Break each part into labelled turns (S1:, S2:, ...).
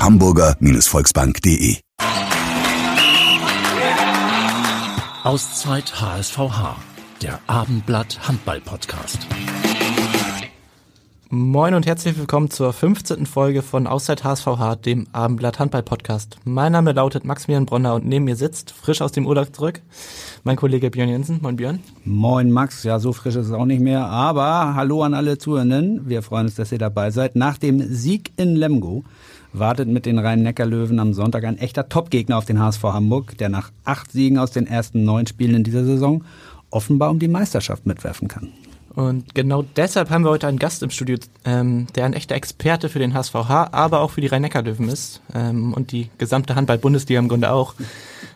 S1: www.hamburger-volksbank.de
S2: Auszeit HSVH, der Abendblatt Handball Podcast.
S3: Moin und herzlich willkommen zur 15. Folge von Auszeit HSVH, dem Abendblatt Handball Podcast. Mein Name lautet Maximilian Bronner und neben mir sitzt, frisch aus dem Urlaub zurück, mein Kollege Björn Jensen. Moin Björn.
S4: Moin Max, ja so frisch ist es auch nicht mehr, aber hallo an alle Zuhörenden. Wir freuen uns, dass ihr dabei seid. Nach dem Sieg in Lemgo wartet mit den Rhein-Neckar-Löwen am Sonntag ein echter Topgegner auf den HSV Hamburg, der nach acht Siegen aus den ersten neun Spielen in dieser Saison offenbar um die Meisterschaft mitwerfen kann.
S3: Und genau deshalb haben wir heute einen Gast im Studio, ähm, der ein echter Experte für den HSVH, aber auch für die Rhein-Neckar-Löwen ist ähm, und die gesamte Handball-Bundesliga im Grunde auch.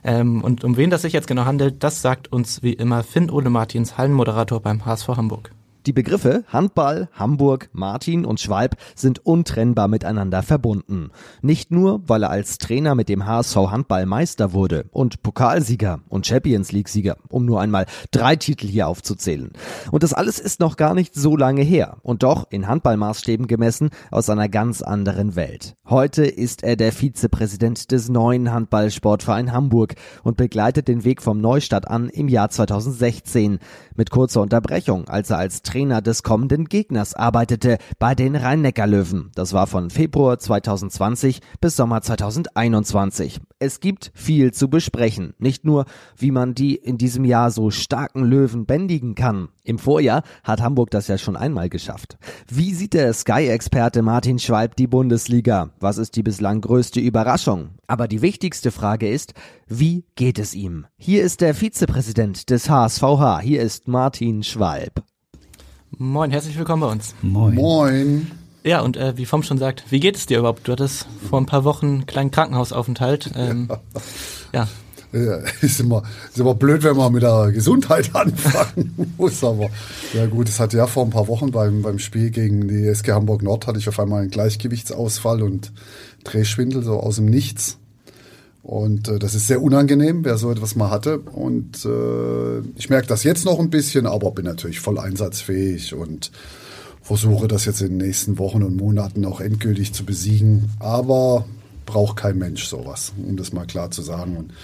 S3: Ähm, und um wen das sich jetzt genau handelt, das sagt uns wie immer Finn Ole Martins, Hallenmoderator beim HSV Hamburg.
S5: Die Begriffe Handball, Hamburg, Martin und Schwalb sind untrennbar miteinander verbunden. Nicht nur, weil er als Trainer mit dem HSV Handball Meister wurde und Pokalsieger und Champions League Sieger, um nur einmal drei Titel hier aufzuzählen. Und das alles ist noch gar nicht so lange her und doch in Handballmaßstäben gemessen aus einer ganz anderen Welt. Heute ist er der Vizepräsident des neuen Handballsportverein Hamburg und begleitet den Weg vom Neustadt an im Jahr 2016 mit kurzer Unterbrechung, als er als Trainer des kommenden Gegners arbeitete bei den Rhein-Neckar-Löwen. Das war von Februar 2020 bis Sommer 2021. Es gibt viel zu besprechen. Nicht nur, wie man die in diesem Jahr so starken Löwen bändigen kann. Im Vorjahr hat Hamburg das ja schon einmal geschafft. Wie sieht der Sky-Experte Martin Schwalb die Bundesliga? Was ist die bislang größte Überraschung? Aber die wichtigste Frage ist, wie geht es ihm? Hier ist der Vizepräsident des HSVH. Hier ist Martin Schwalb.
S3: Moin, herzlich willkommen bei uns.
S6: Moin. Moin.
S3: Ja, und äh, wie Vom schon sagt, wie geht es dir überhaupt? Du hattest vor ein paar Wochen einen kleinen Krankenhausaufenthalt. Ähm, ja.
S6: ja. Ist immer, ist immer blöd, wenn man mit der Gesundheit anfangen muss, aber ja gut, es hatte ja vor ein paar Wochen beim, beim Spiel gegen die SG Hamburg Nord hatte ich auf einmal einen Gleichgewichtsausfall und Drehschwindel so aus dem Nichts. Und äh, das ist sehr unangenehm, wer so etwas mal hatte. Und äh, ich merke das jetzt noch ein bisschen, aber bin natürlich voll einsatzfähig und versuche das jetzt in den nächsten Wochen und Monaten auch endgültig zu besiegen. Aber braucht kein Mensch sowas, um das mal klar zu sagen. Und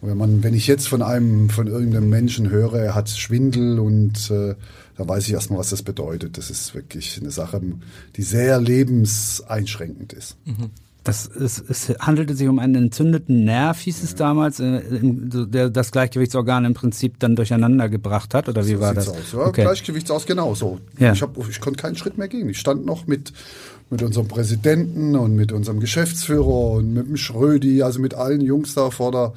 S6: wenn man, wenn ich jetzt von einem, von irgendeinem Menschen höre, er hat Schwindel und äh, da weiß ich erstmal, was das bedeutet. Das ist wirklich eine Sache, die sehr lebenseinschränkend ist.
S4: Mhm. Das ist, es handelte sich um einen entzündeten Nerv, hieß es damals, äh, der das Gleichgewichtsorgan im Prinzip dann durcheinander gebracht hat, oder wie so war das?
S6: Aus. Ja, okay. Gleichgewichtsaus, genau so. Ja. Ich, hab, ich konnte keinen Schritt mehr gehen. Ich stand noch mit, mit unserem Präsidenten und mit unserem Geschäftsführer und mit dem Schrödi, also mit allen Jungs da vor der,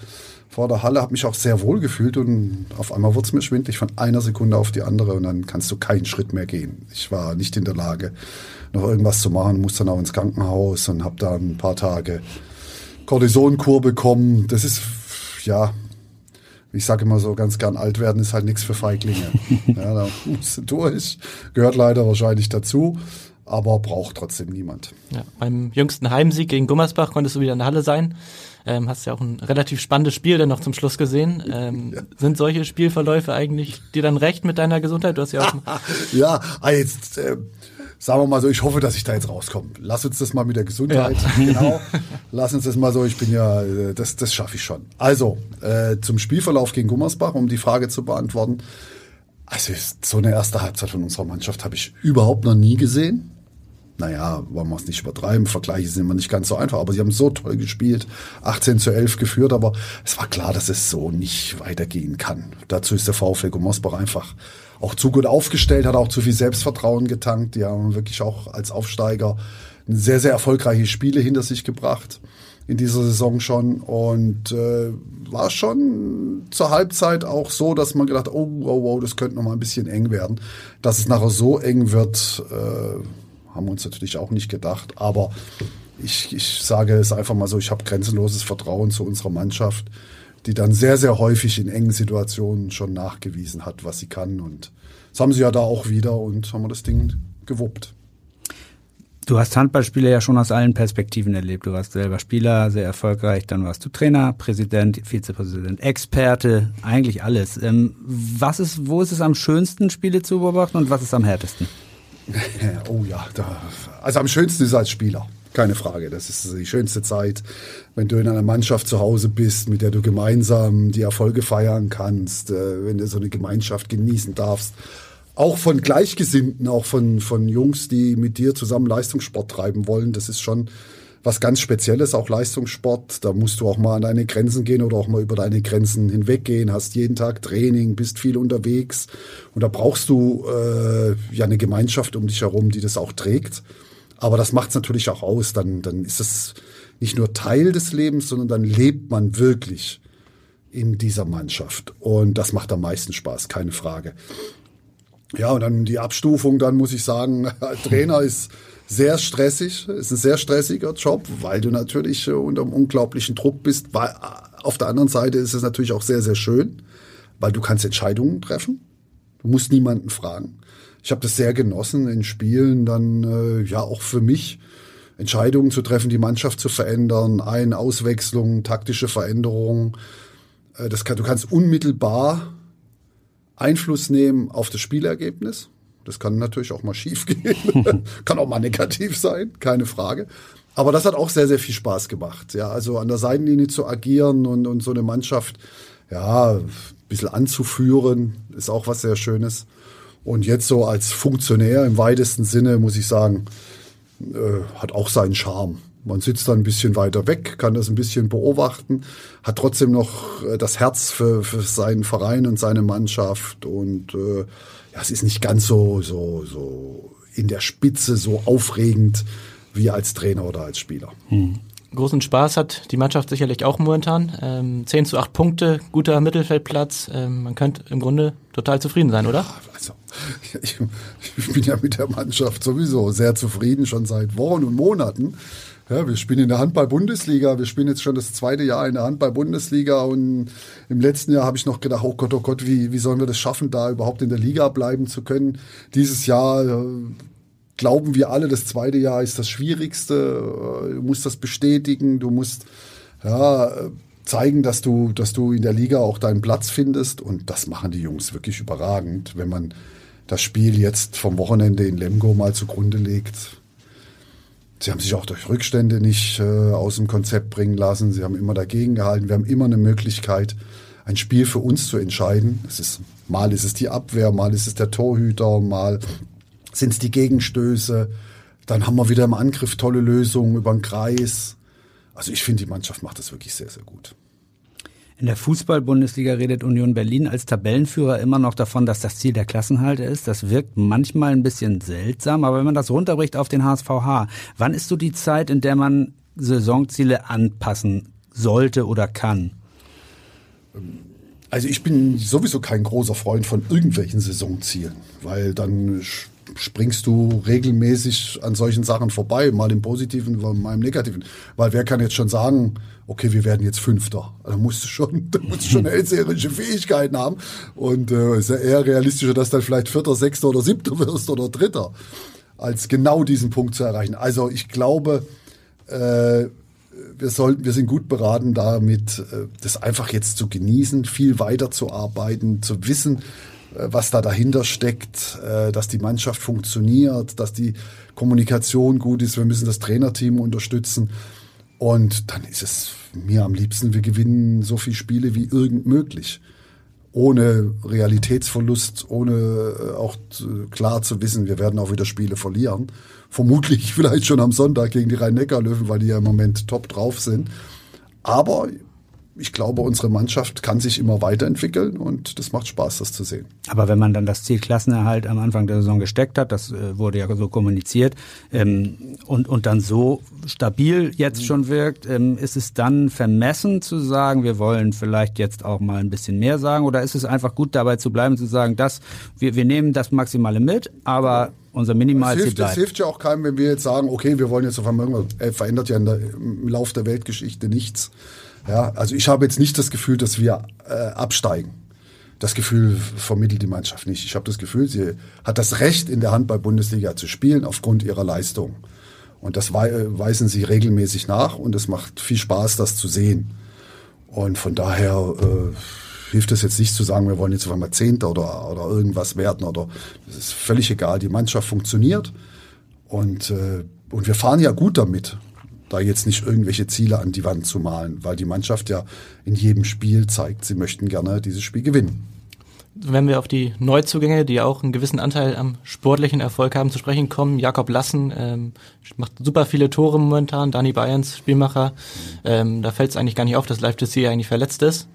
S6: vor der Halle, habe mich auch sehr wohl gefühlt und auf einmal wurde es mir schwindlig von einer Sekunde auf die andere und dann kannst du keinen Schritt mehr gehen. Ich war nicht in der Lage, noch irgendwas zu machen, musste dann auch ins Krankenhaus und habe dann ein paar Tage Kortisonkur bekommen. Das ist, ja, ich sage immer so ganz gern, alt werden ist halt nichts für Feiglinge. ja, da musst du durch. Gehört leider wahrscheinlich dazu, aber braucht trotzdem niemand.
S3: Ja, beim jüngsten Heimsieg gegen Gummersbach konntest du wieder in der Halle sein. Ähm, hast ja auch ein relativ spannendes Spiel dann noch zum Schluss gesehen. Ähm, ja. Sind solche Spielverläufe eigentlich dir dann recht mit deiner Gesundheit? Du hast ja auch.
S6: ja, ah, jetzt. Äh, sagen wir mal so, ich hoffe, dass ich da jetzt rauskomme. Lass uns das mal mit der Gesundheit. Ja. Genau. Lass uns das mal so, ich bin ja, äh, das, das schaffe ich schon. Also, äh, zum Spielverlauf gegen Gummersbach, um die Frage zu beantworten. Also, so eine erste Halbzeit von unserer Mannschaft habe ich überhaupt noch nie gesehen. Naja, wollen wir es nicht übertreiben, Vergleiche sind immer nicht ganz so einfach, aber sie haben so toll gespielt, 18 zu 11 geführt, aber es war klar, dass es so nicht weitergehen kann. Dazu ist der VfL Gummersbach einfach auch zu gut aufgestellt, hat auch zu viel Selbstvertrauen getankt. Die haben wirklich auch als Aufsteiger sehr, sehr erfolgreiche Spiele hinter sich gebracht in dieser Saison schon und äh, war schon zur Halbzeit auch so, dass man gedacht, oh, oh, oh, das könnte noch mal ein bisschen eng werden. Dass es nachher so eng wird, äh, haben wir uns natürlich auch nicht gedacht. Aber ich, ich sage es einfach mal so, ich habe grenzenloses Vertrauen zu unserer Mannschaft, die dann sehr, sehr häufig in engen Situationen schon nachgewiesen hat, was sie kann. Und das haben sie ja da auch wieder und haben wir das Ding gewuppt.
S4: Du hast Handballspiele ja schon aus allen Perspektiven erlebt. Du warst selber Spieler, sehr erfolgreich, dann warst du Trainer, Präsident, Vizepräsident, Experte, eigentlich alles. Ähm, was ist, wo ist es am schönsten, Spiele zu beobachten und was ist am härtesten?
S6: oh ja, da, also am schönsten ist als Spieler. Keine Frage. Das ist die schönste Zeit, wenn du in einer Mannschaft zu Hause bist, mit der du gemeinsam die Erfolge feiern kannst, äh, wenn du so eine Gemeinschaft genießen darfst auch von Gleichgesinnten, auch von, von Jungs, die mit dir zusammen Leistungssport treiben wollen. Das ist schon was ganz Spezielles, auch Leistungssport. Da musst du auch mal an deine Grenzen gehen oder auch mal über deine Grenzen hinweggehen. Hast jeden Tag Training, bist viel unterwegs. Und da brauchst du äh, ja eine Gemeinschaft um dich herum, die das auch trägt. Aber das macht es natürlich auch aus. Dann, dann ist es nicht nur Teil des Lebens, sondern dann lebt man wirklich in dieser Mannschaft. Und das macht am meisten Spaß, keine Frage. Ja, und dann die Abstufung, dann muss ich sagen, Trainer ist sehr stressig, ist ein sehr stressiger Job, weil du natürlich unter einem unglaublichen Druck bist. Äh, auf der anderen Seite ist es natürlich auch sehr, sehr schön, weil du kannst Entscheidungen treffen. Du musst niemanden fragen. Ich habe das sehr genossen in Spielen, dann äh, ja auch für mich Entscheidungen zu treffen, die Mannschaft zu verändern, Ein-, Auswechslungen, taktische Veränderungen. Äh, das kann, du kannst unmittelbar Einfluss nehmen auf das Spielergebnis. Das kann natürlich auch mal schief gehen, kann auch mal negativ sein, keine Frage. Aber das hat auch sehr, sehr viel Spaß gemacht. Ja, also an der Seitenlinie zu agieren und, und so eine Mannschaft, ja, ein bisschen anzuführen, ist auch was sehr Schönes. Und jetzt so als Funktionär im weitesten Sinne, muss ich sagen, äh, hat auch seinen Charme. Man sitzt dann ein bisschen weiter weg, kann das ein bisschen beobachten, hat trotzdem noch äh, das Herz für, für seinen Verein und seine Mannschaft und äh, ja, es ist nicht ganz so, so, so in der Spitze so aufregend wie als Trainer oder als Spieler. Hm.
S3: Großen Spaß hat die Mannschaft sicherlich auch momentan. Ähm, 10 zu 8 Punkte, guter Mittelfeldplatz. Ähm, man könnte im Grunde total zufrieden sein, oder?
S6: Also, ich, ich bin ja mit der Mannschaft sowieso sehr zufrieden, schon seit Wochen und Monaten. Ja, wir spielen in der Handball-Bundesliga. Wir spielen jetzt schon das zweite Jahr in der Handball-Bundesliga. Und im letzten Jahr habe ich noch gedacht, oh Gott, oh Gott, wie, wie sollen wir das schaffen, da überhaupt in der Liga bleiben zu können? Dieses Jahr äh, glauben wir alle, das zweite Jahr ist das Schwierigste. Du musst das bestätigen. Du musst, ja, zeigen, dass du, dass du in der Liga auch deinen Platz findest. Und das machen die Jungs wirklich überragend. Wenn man das Spiel jetzt vom Wochenende in Lemgo mal zugrunde legt, Sie haben sich auch durch Rückstände nicht äh, aus dem Konzept bringen lassen. Sie haben immer dagegen gehalten. Wir haben immer eine Möglichkeit, ein Spiel für uns zu entscheiden. Es ist, mal ist es die Abwehr, mal ist es der Torhüter, mal sind es die Gegenstöße. Dann haben wir wieder im Angriff tolle Lösungen über den Kreis. Also ich finde, die Mannschaft macht das wirklich sehr, sehr gut.
S4: In der Fußball-Bundesliga redet Union Berlin als Tabellenführer immer noch davon, dass das Ziel der Klassenhalter ist. Das wirkt manchmal ein bisschen seltsam, aber wenn man das runterbricht auf den HSVH, wann ist so die Zeit, in der man Saisonziele anpassen sollte oder kann?
S6: Also ich bin sowieso kein großer Freund von irgendwelchen Saisonzielen, weil dann springst du regelmäßig an solchen Sachen vorbei, mal im Positiven, mal im Negativen. Weil wer kann jetzt schon sagen, okay, wir werden jetzt Fünfter? Da musst du schon, da musst du schon hellseherische Fähigkeiten haben. Und äh, ist ja eher realistischer, dass du dann vielleicht Vierter, Sechster oder Siebter wirst oder Dritter, als genau diesen Punkt zu erreichen. Also ich glaube, äh, wir sollten, wir sind gut beraten, damit äh, das einfach jetzt zu genießen, viel weiter zu arbeiten, zu wissen, was da dahinter steckt, äh, dass die Mannschaft funktioniert, dass die Kommunikation gut ist. Wir müssen das Trainerteam unterstützen. Und dann ist es mir am liebsten, wir gewinnen so viele Spiele wie irgend möglich. Ohne Realitätsverlust, ohne äh, auch klar zu wissen, wir werden auch wieder Spiele verlieren. Vermutlich vielleicht schon am Sonntag gegen die Rhein-Neckar-Löwen, weil die ja im Moment top drauf sind. Aber ich glaube, unsere Mannschaft kann sich immer weiterentwickeln und das macht Spaß, das zu sehen.
S4: Aber wenn man dann das Ziel Klassenerhalt am Anfang der Saison gesteckt hat, das äh, wurde ja so kommuniziert, ähm, und, und dann so stabil jetzt schon wirkt, ähm, ist es dann vermessen zu sagen, wir wollen vielleicht jetzt auch mal ein bisschen mehr sagen, oder ist es einfach gut dabei zu bleiben, zu sagen, dass wir, wir nehmen das Maximale mit, aber unser Minimalziel
S6: Es hilft, es
S4: bleibt.
S6: hilft ja auch keinem, wenn wir jetzt sagen, okay, wir wollen jetzt auf einmal irgendwas, äh, verändert ja der, im Lauf der Weltgeschichte nichts. Ja, also ich habe jetzt nicht das Gefühl, dass wir äh, absteigen. Das Gefühl vermittelt die Mannschaft nicht. Ich habe das Gefühl, sie hat das Recht, in der Handball-Bundesliga zu spielen aufgrund ihrer Leistung. Und das wei weisen sie regelmäßig nach und es macht viel Spaß, das zu sehen. Und von daher äh, hilft es jetzt nicht zu sagen, wir wollen jetzt auf einmal Zehnter oder, oder irgendwas werden. Oder das ist völlig egal. Die Mannschaft funktioniert und, äh, und wir fahren ja gut damit, da jetzt nicht irgendwelche Ziele an die Wand zu malen, weil die Mannschaft ja in jedem Spiel zeigt, sie möchten gerne dieses Spiel gewinnen.
S3: Wenn wir auf die Neuzugänge, die auch einen gewissen Anteil am sportlichen Erfolg haben, zu sprechen kommen, Jakob Lassen ähm, macht super viele Tore momentan, Dani Bayerns Spielmacher, ähm, da fällt es eigentlich gar nicht auf, dass Live TC eigentlich verletzt ist.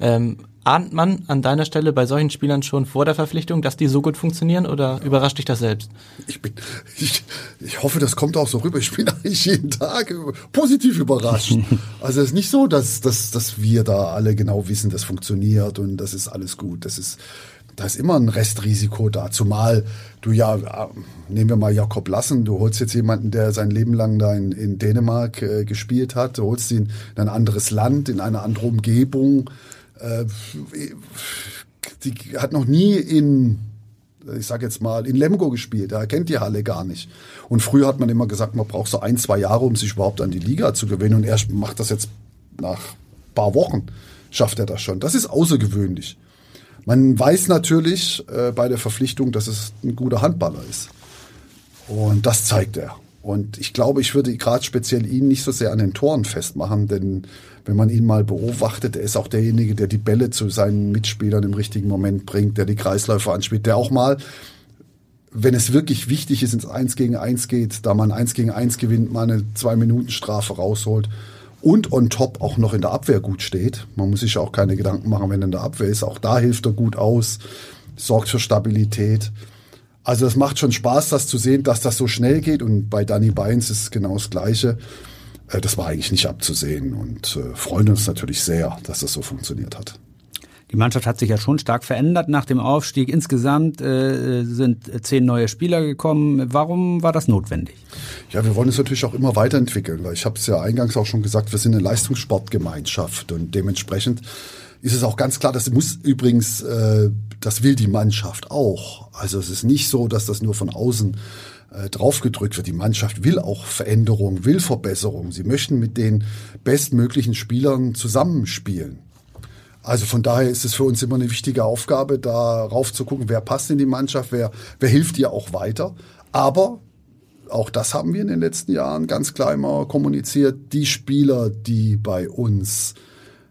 S3: Ähm, ahnt man an deiner Stelle bei solchen Spielern schon vor der Verpflichtung, dass die so gut funktionieren oder überrascht dich das selbst?
S6: Ich bin, ich, ich hoffe, das kommt auch so rüber. Ich bin eigentlich jeden Tag positiv überrascht. Also es ist nicht so, dass, dass, dass wir da alle genau wissen, das funktioniert und das ist alles gut. Das ist, da ist immer ein Restrisiko da. Zumal du ja, äh, nehmen wir mal Jakob Lassen, du holst jetzt jemanden, der sein Leben lang da in, in Dänemark äh, gespielt hat, du holst ihn in ein anderes Land, in eine andere Umgebung. Äh, die hat noch nie in ich sage jetzt mal, in Lemgo gespielt. Er kennt die Halle gar nicht. Und früher hat man immer gesagt, man braucht so ein, zwei Jahre, um sich überhaupt an die Liga zu gewinnen. Und er macht das jetzt nach paar Wochen, schafft er das schon. Das ist außergewöhnlich. Man weiß natürlich äh, bei der Verpflichtung, dass es ein guter Handballer ist. Und das zeigt er. Und ich glaube, ich würde gerade speziell ihn nicht so sehr an den Toren festmachen, denn wenn man ihn mal beobachtet, er ist auch derjenige, der die Bälle zu seinen Mitspielern im richtigen Moment bringt, der die Kreisläufe anspielt, der auch mal, wenn es wirklich wichtig ist, ins Eins gegen Eins geht, da man Eins gegen Eins gewinnt, mal eine Zwei-Minuten-Strafe rausholt und on top auch noch in der Abwehr gut steht. Man muss sich auch keine Gedanken machen, wenn er in der Abwehr ist. Auch da hilft er gut aus, sorgt für Stabilität. Also es macht schon Spaß, das zu sehen, dass das so schnell geht. Und bei Danny Beins ist es genau das Gleiche. Äh, Das war eigentlich nicht abzusehen und äh, freuen uns natürlich sehr, dass das so funktioniert hat.
S4: Die Mannschaft hat sich ja schon stark verändert nach dem Aufstieg. Insgesamt äh, sind zehn neue Spieler gekommen. Warum war das notwendig?
S6: Ja, wir wollen es natürlich auch immer weiterentwickeln, weil ich habe es ja eingangs auch schon gesagt, wir sind eine Leistungssportgemeinschaft und dementsprechend ist es auch ganz klar, das muss übrigens, äh, das will die Mannschaft auch. Also es ist nicht so, dass das nur von außen äh, draufgedrückt wird. Die Mannschaft will auch Veränderung, will Verbesserung. Sie möchten mit den bestmöglichen Spielern zusammenspielen. Also von daher ist es für uns immer eine wichtige Aufgabe, darauf zu gucken, wer passt in die Mannschaft, wer, wer hilft ihr auch weiter. Aber auch das haben wir in den letzten Jahren ganz klar immer kommuniziert. Die Spieler, die bei uns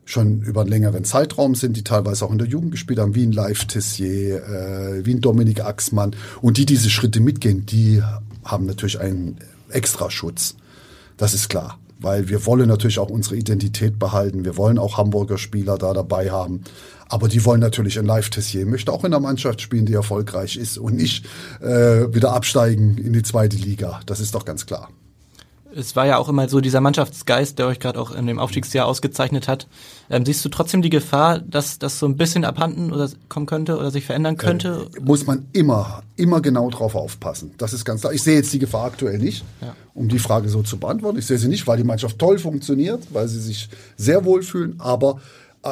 S6: schon über einen längeren Zeitraum sind, die teilweise auch in der Jugend gespielt haben, wie ein Live Tessier, äh, wie ein Dominik Axmann und die diese Schritte mitgehen, die haben natürlich einen Extraschutz. Das ist klar, weil wir wollen natürlich auch unsere Identität behalten. Wir wollen auch Hamburger Spieler da dabei haben. Aber die wollen natürlich ein Live Tessier, möchte auch in einer Mannschaft spielen, die erfolgreich ist und nicht äh, wieder absteigen in die zweite Liga. Das ist doch ganz klar.
S3: Es war ja auch immer so dieser Mannschaftsgeist, der euch gerade auch in dem Aufstiegsjahr ausgezeichnet hat. Ähm, siehst du trotzdem die Gefahr, dass das so ein bisschen abhanden oder kommen könnte oder sich verändern könnte?
S6: Äh, muss man immer, immer genau drauf aufpassen. Das ist ganz klar. Ich sehe jetzt die Gefahr aktuell nicht,
S3: Ja.
S6: um die Frage so zu beantworten. Ich sehe sie nicht, weil die Mannschaft toll funktioniert, weil sie sich sehr wohl fühlen. Aber äh,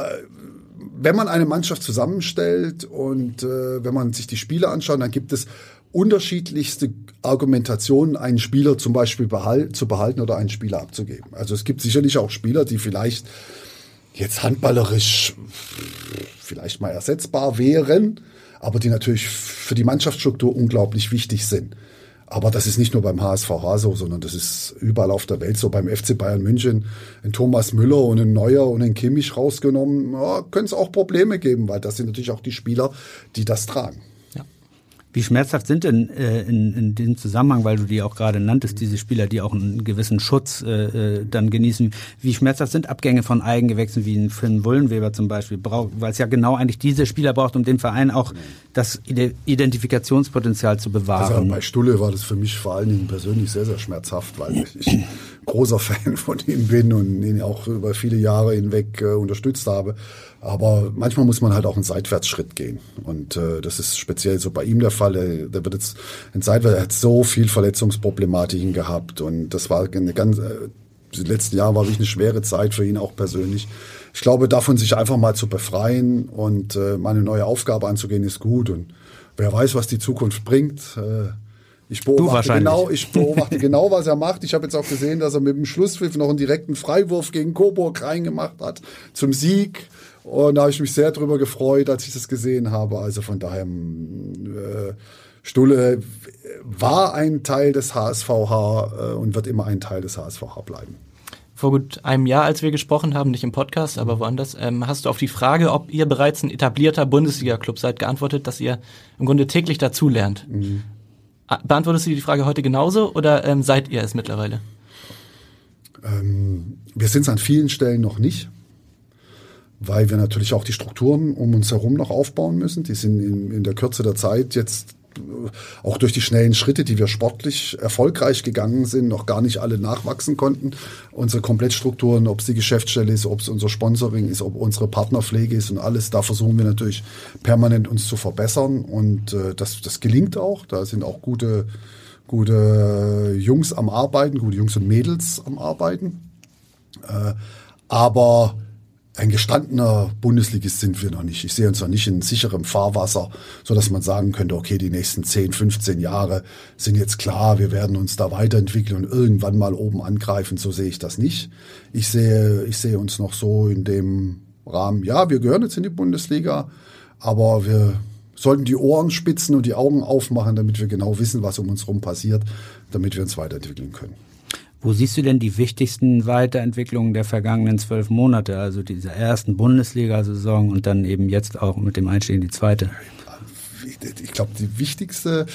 S6: wenn man eine Mannschaft zusammenstellt und äh, wenn man sich die Spiele anschaut, dann gibt es unterschiedlichste Argumentationen, einen Spieler zum Beispiel behal zu behalten oder einen Spieler abzugeben. Also es gibt sicherlich auch Spieler, die vielleicht jetzt handballerisch vielleicht mal ersetzbar wären, aber die natürlich für die Mannschaftsstruktur unglaublich wichtig sind. Aber das ist nicht nur beim HSVH so, sondern das ist überall auf der Welt so. Beim FC Bayern München, ein Thomas Müller und ein Neuer und ein Kimmich rausgenommen, ja, können es auch Probleme geben, weil das sind natürlich auch die Spieler, die das tragen.
S4: Wie schmerzhaft sind denn äh, in, in dem Zusammenhang, weil du die auch gerade nanntest, diese Spieler, die auch einen gewissen Schutz äh, äh, dann genießen, wie schmerzhaft sind Abgänge von Eigengewächsen wie ein Finn Wullenweber zum Beispiel, weil es ja genau eigentlich diese Spieler braucht, um den Verein auch das Identifikationspotenzial zu bewahren.
S6: Also bei Stulle war das für mich vor allen Dingen persönlich sehr, sehr schmerzhaft, weil ich großer Fan von ihm bin und ihn auch über viele Jahre hinweg äh, unterstützt habe. Aber manchmal muss man halt auch einen Seitwärtsschritt gehen. Und äh, das ist speziell so bei ihm der Fall. Er, der wird jetzt ein Seitwärts, er hat so viel Verletzungsproblematiken gehabt. Und das war eine ganz, äh, die letzten Jahre war wirklich eine schwere Zeit für ihn auch persönlich. Ich glaube, davon sich einfach mal zu befreien und äh, mal eine neue Aufgabe anzugehen, ist gut. Und wer weiß, was die Zukunft bringt. Äh, ich beobachte genau, ich beobachte genau, was er macht. Ich habe jetzt auch gesehen, dass er mit dem Schlusspfiff noch einen direkten Freiwurf gegen Coburg reingemacht hat zum Sieg. Und da habe ich mich sehr drüber gefreut, als ich das gesehen habe. Also von daher, äh, Stulle war ein Teil des HSVH äh, und wird immer ein Teil des HSVH bleiben.
S3: Vor gut einem Jahr, als wir gesprochen haben, nicht im Podcast, aber woanders, ähm, hast du auf die Frage, ob ihr bereits ein etablierter Bundesliga-Club seid, geantwortet, dass ihr im Grunde täglich dazulernt. Mhm. Beantwortest du die Frage heute genauso oder ähm, seid ihr es mittlerweile?
S6: Ähm, wir sind es an vielen Stellen noch nicht, weil wir natürlich auch die Strukturen um uns herum noch aufbauen müssen. Die sind in, in der Kürze der Zeit jetzt auch durch die schnellen Schritte, die wir sportlich erfolgreich gegangen sind, noch gar nicht alle nachwachsen konnten. Unsere Komplettstrukturen, ob es die Geschäftsstelle ist, ob es unser Sponsoring ist, ob unsere Partnerpflege ist und alles, da versuchen wir natürlich permanent uns zu verbessern und äh, das, das gelingt auch. Da sind auch gute, gute Jungs am Arbeiten, gute Jungs und Mädels am Arbeiten. Äh, aber ein gestandener Bundesligist sind wir noch nicht. Ich sehe uns noch nicht in sicherem Fahrwasser, so dass man sagen könnte, okay, die nächsten 10, 15 Jahre sind jetzt klar, wir werden uns da weiterentwickeln und irgendwann mal oben angreifen. So sehe ich das nicht. Ich sehe, ich sehe uns noch so in dem Rahmen, ja, wir gehören jetzt in die Bundesliga, aber wir sollten die Ohren spitzen und die Augen aufmachen, damit wir genau wissen, was um uns herum passiert, damit wir uns weiterentwickeln können.
S4: Wo siehst du denn die wichtigsten Weiterentwicklungen der vergangenen zwölf Monate, also dieser ersten Bundesliga-Saison und dann eben jetzt auch mit dem Einstieg in die zweite?
S6: Ich glaube, die wichtigste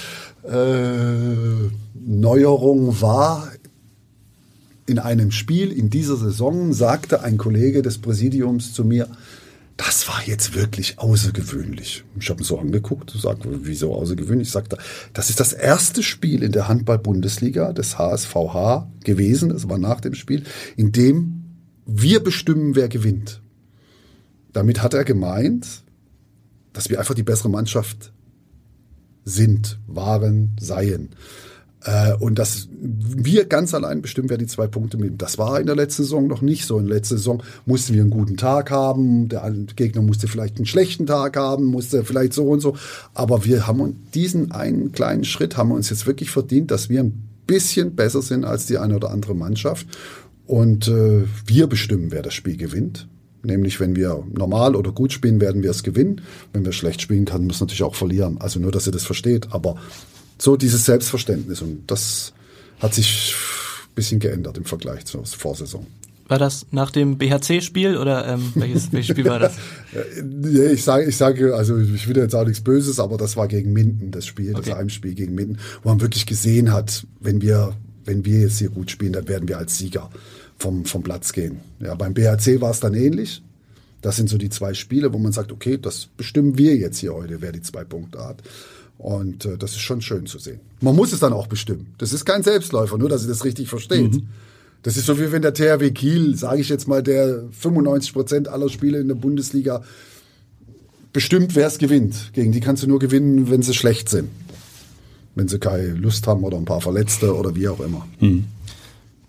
S6: äh, Neuerung war in einem Spiel in dieser Saison, sagte ein Kollege des Präsidiums zu mir, das war jetzt wirklich außergewöhnlich. Ich habe ihn so angeguckt und sagte, wieso außergewöhnlich? Ich sagte, das ist das erste Spiel in der Handball-Bundesliga des HSVH gewesen, das war nach dem Spiel, in dem wir bestimmen, wer gewinnt. Damit hat er gemeint, dass wir einfach die bessere Mannschaft sind, waren, seien. Äh, und dass wir ganz allein bestimmen, wer die zwei Punkte mitnimmt. Das war in der letzten Saison noch nicht so. In der letzten Saison mussten wir einen guten Tag haben, der Gegner musste vielleicht einen schlechten Tag haben, musste vielleicht so und so. Aber wir haben diesen einen kleinen Schritt haben wir uns jetzt wirklich verdient, dass wir ein bisschen besser sind als die eine oder andere Mannschaft. Und äh, wir bestimmen, wer das Spiel gewinnt. Nämlich, wenn wir normal oder gut spielen, werden wir es gewinnen. Wenn wir schlecht spielen, kann wir es natürlich auch verlieren. Also nur, dass ihr das versteht. Aber so dieses Selbstverständnis. Und das hat sich ein bisschen geändert im Vergleich zur Vorsaison.
S3: War das nach dem BHC-Spiel oder ähm, welches, welches Spiel war das?
S6: ich sage, ich sage, also ich will jetzt auch nichts Böses, aber das war gegen Minden, das Spiel, okay. das Heimspiel gegen Minden, wo man wirklich gesehen hat, wenn wir, wenn wir jetzt hier gut spielen, dann werden wir als Sieger vom, vom Platz gehen. Ja, beim BHC war es dann ähnlich. Das sind so die zwei Spiele, wo man sagt, okay, das bestimmen wir jetzt hier heute, wer die zwei Punkte hat. Und äh, das ist schon schön zu sehen. Man muss es dann auch bestimmen. Das ist kein Selbstläufer, nur dass ihr das richtig versteht. Mhm. Das ist so wie wenn der THW Kiel, sage ich jetzt mal, der 95 Prozent aller Spiele in der Bundesliga bestimmt, wer es gewinnt. Gegen die kannst du nur gewinnen, wenn sie schlecht sind. Wenn sie keine Lust haben oder ein paar Verletzte oder wie auch immer. Mhm.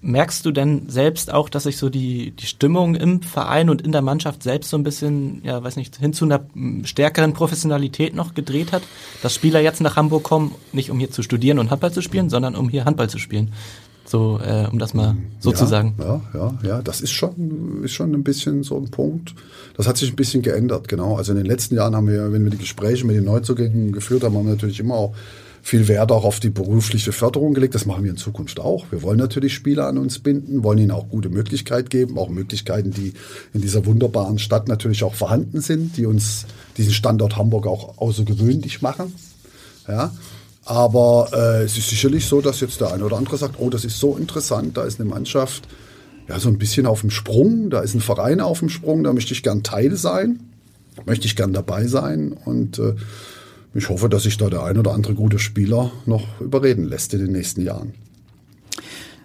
S3: Merkst du denn selbst auch, dass sich so die, die Stimmung im Verein und in der Mannschaft selbst so ein bisschen, ja, weiß nicht, hin zu einer stärkeren Professionalität noch gedreht hat? Dass Spieler jetzt nach Hamburg kommen, nicht um hier zu studieren und Handball zu spielen, sondern um hier Handball zu spielen. So, äh, um das mal so
S6: ja,
S3: zu sagen.
S6: Ja, ja, ja, das ist schon, ist schon ein bisschen so ein Punkt. Das hat sich ein bisschen geändert, genau. Also in den letzten Jahren haben wir, wenn wir die Gespräche mit den Neuzugängen geführt haben, haben wir natürlich immer auch viel Wert auch auf die berufliche Förderung gelegt. Das machen wir in Zukunft auch. Wir wollen natürlich Spieler an uns binden, wollen ihnen auch gute Möglichkeiten geben, auch Möglichkeiten, die in dieser wunderbaren Stadt natürlich auch vorhanden sind, die uns diesen Standort Hamburg auch außergewöhnlich machen. Ja. Aber äh, es ist sicherlich so, dass jetzt der eine oder andere sagt, oh, das ist so interessant, da ist eine Mannschaft ja so ein bisschen auf dem Sprung, da ist ein Verein auf dem Sprung, da möchte ich gern Teil sein, möchte ich gern dabei sein und äh, ich hoffe, dass sich da der ein oder andere gute Spieler noch überreden lässt in den nächsten Jahren.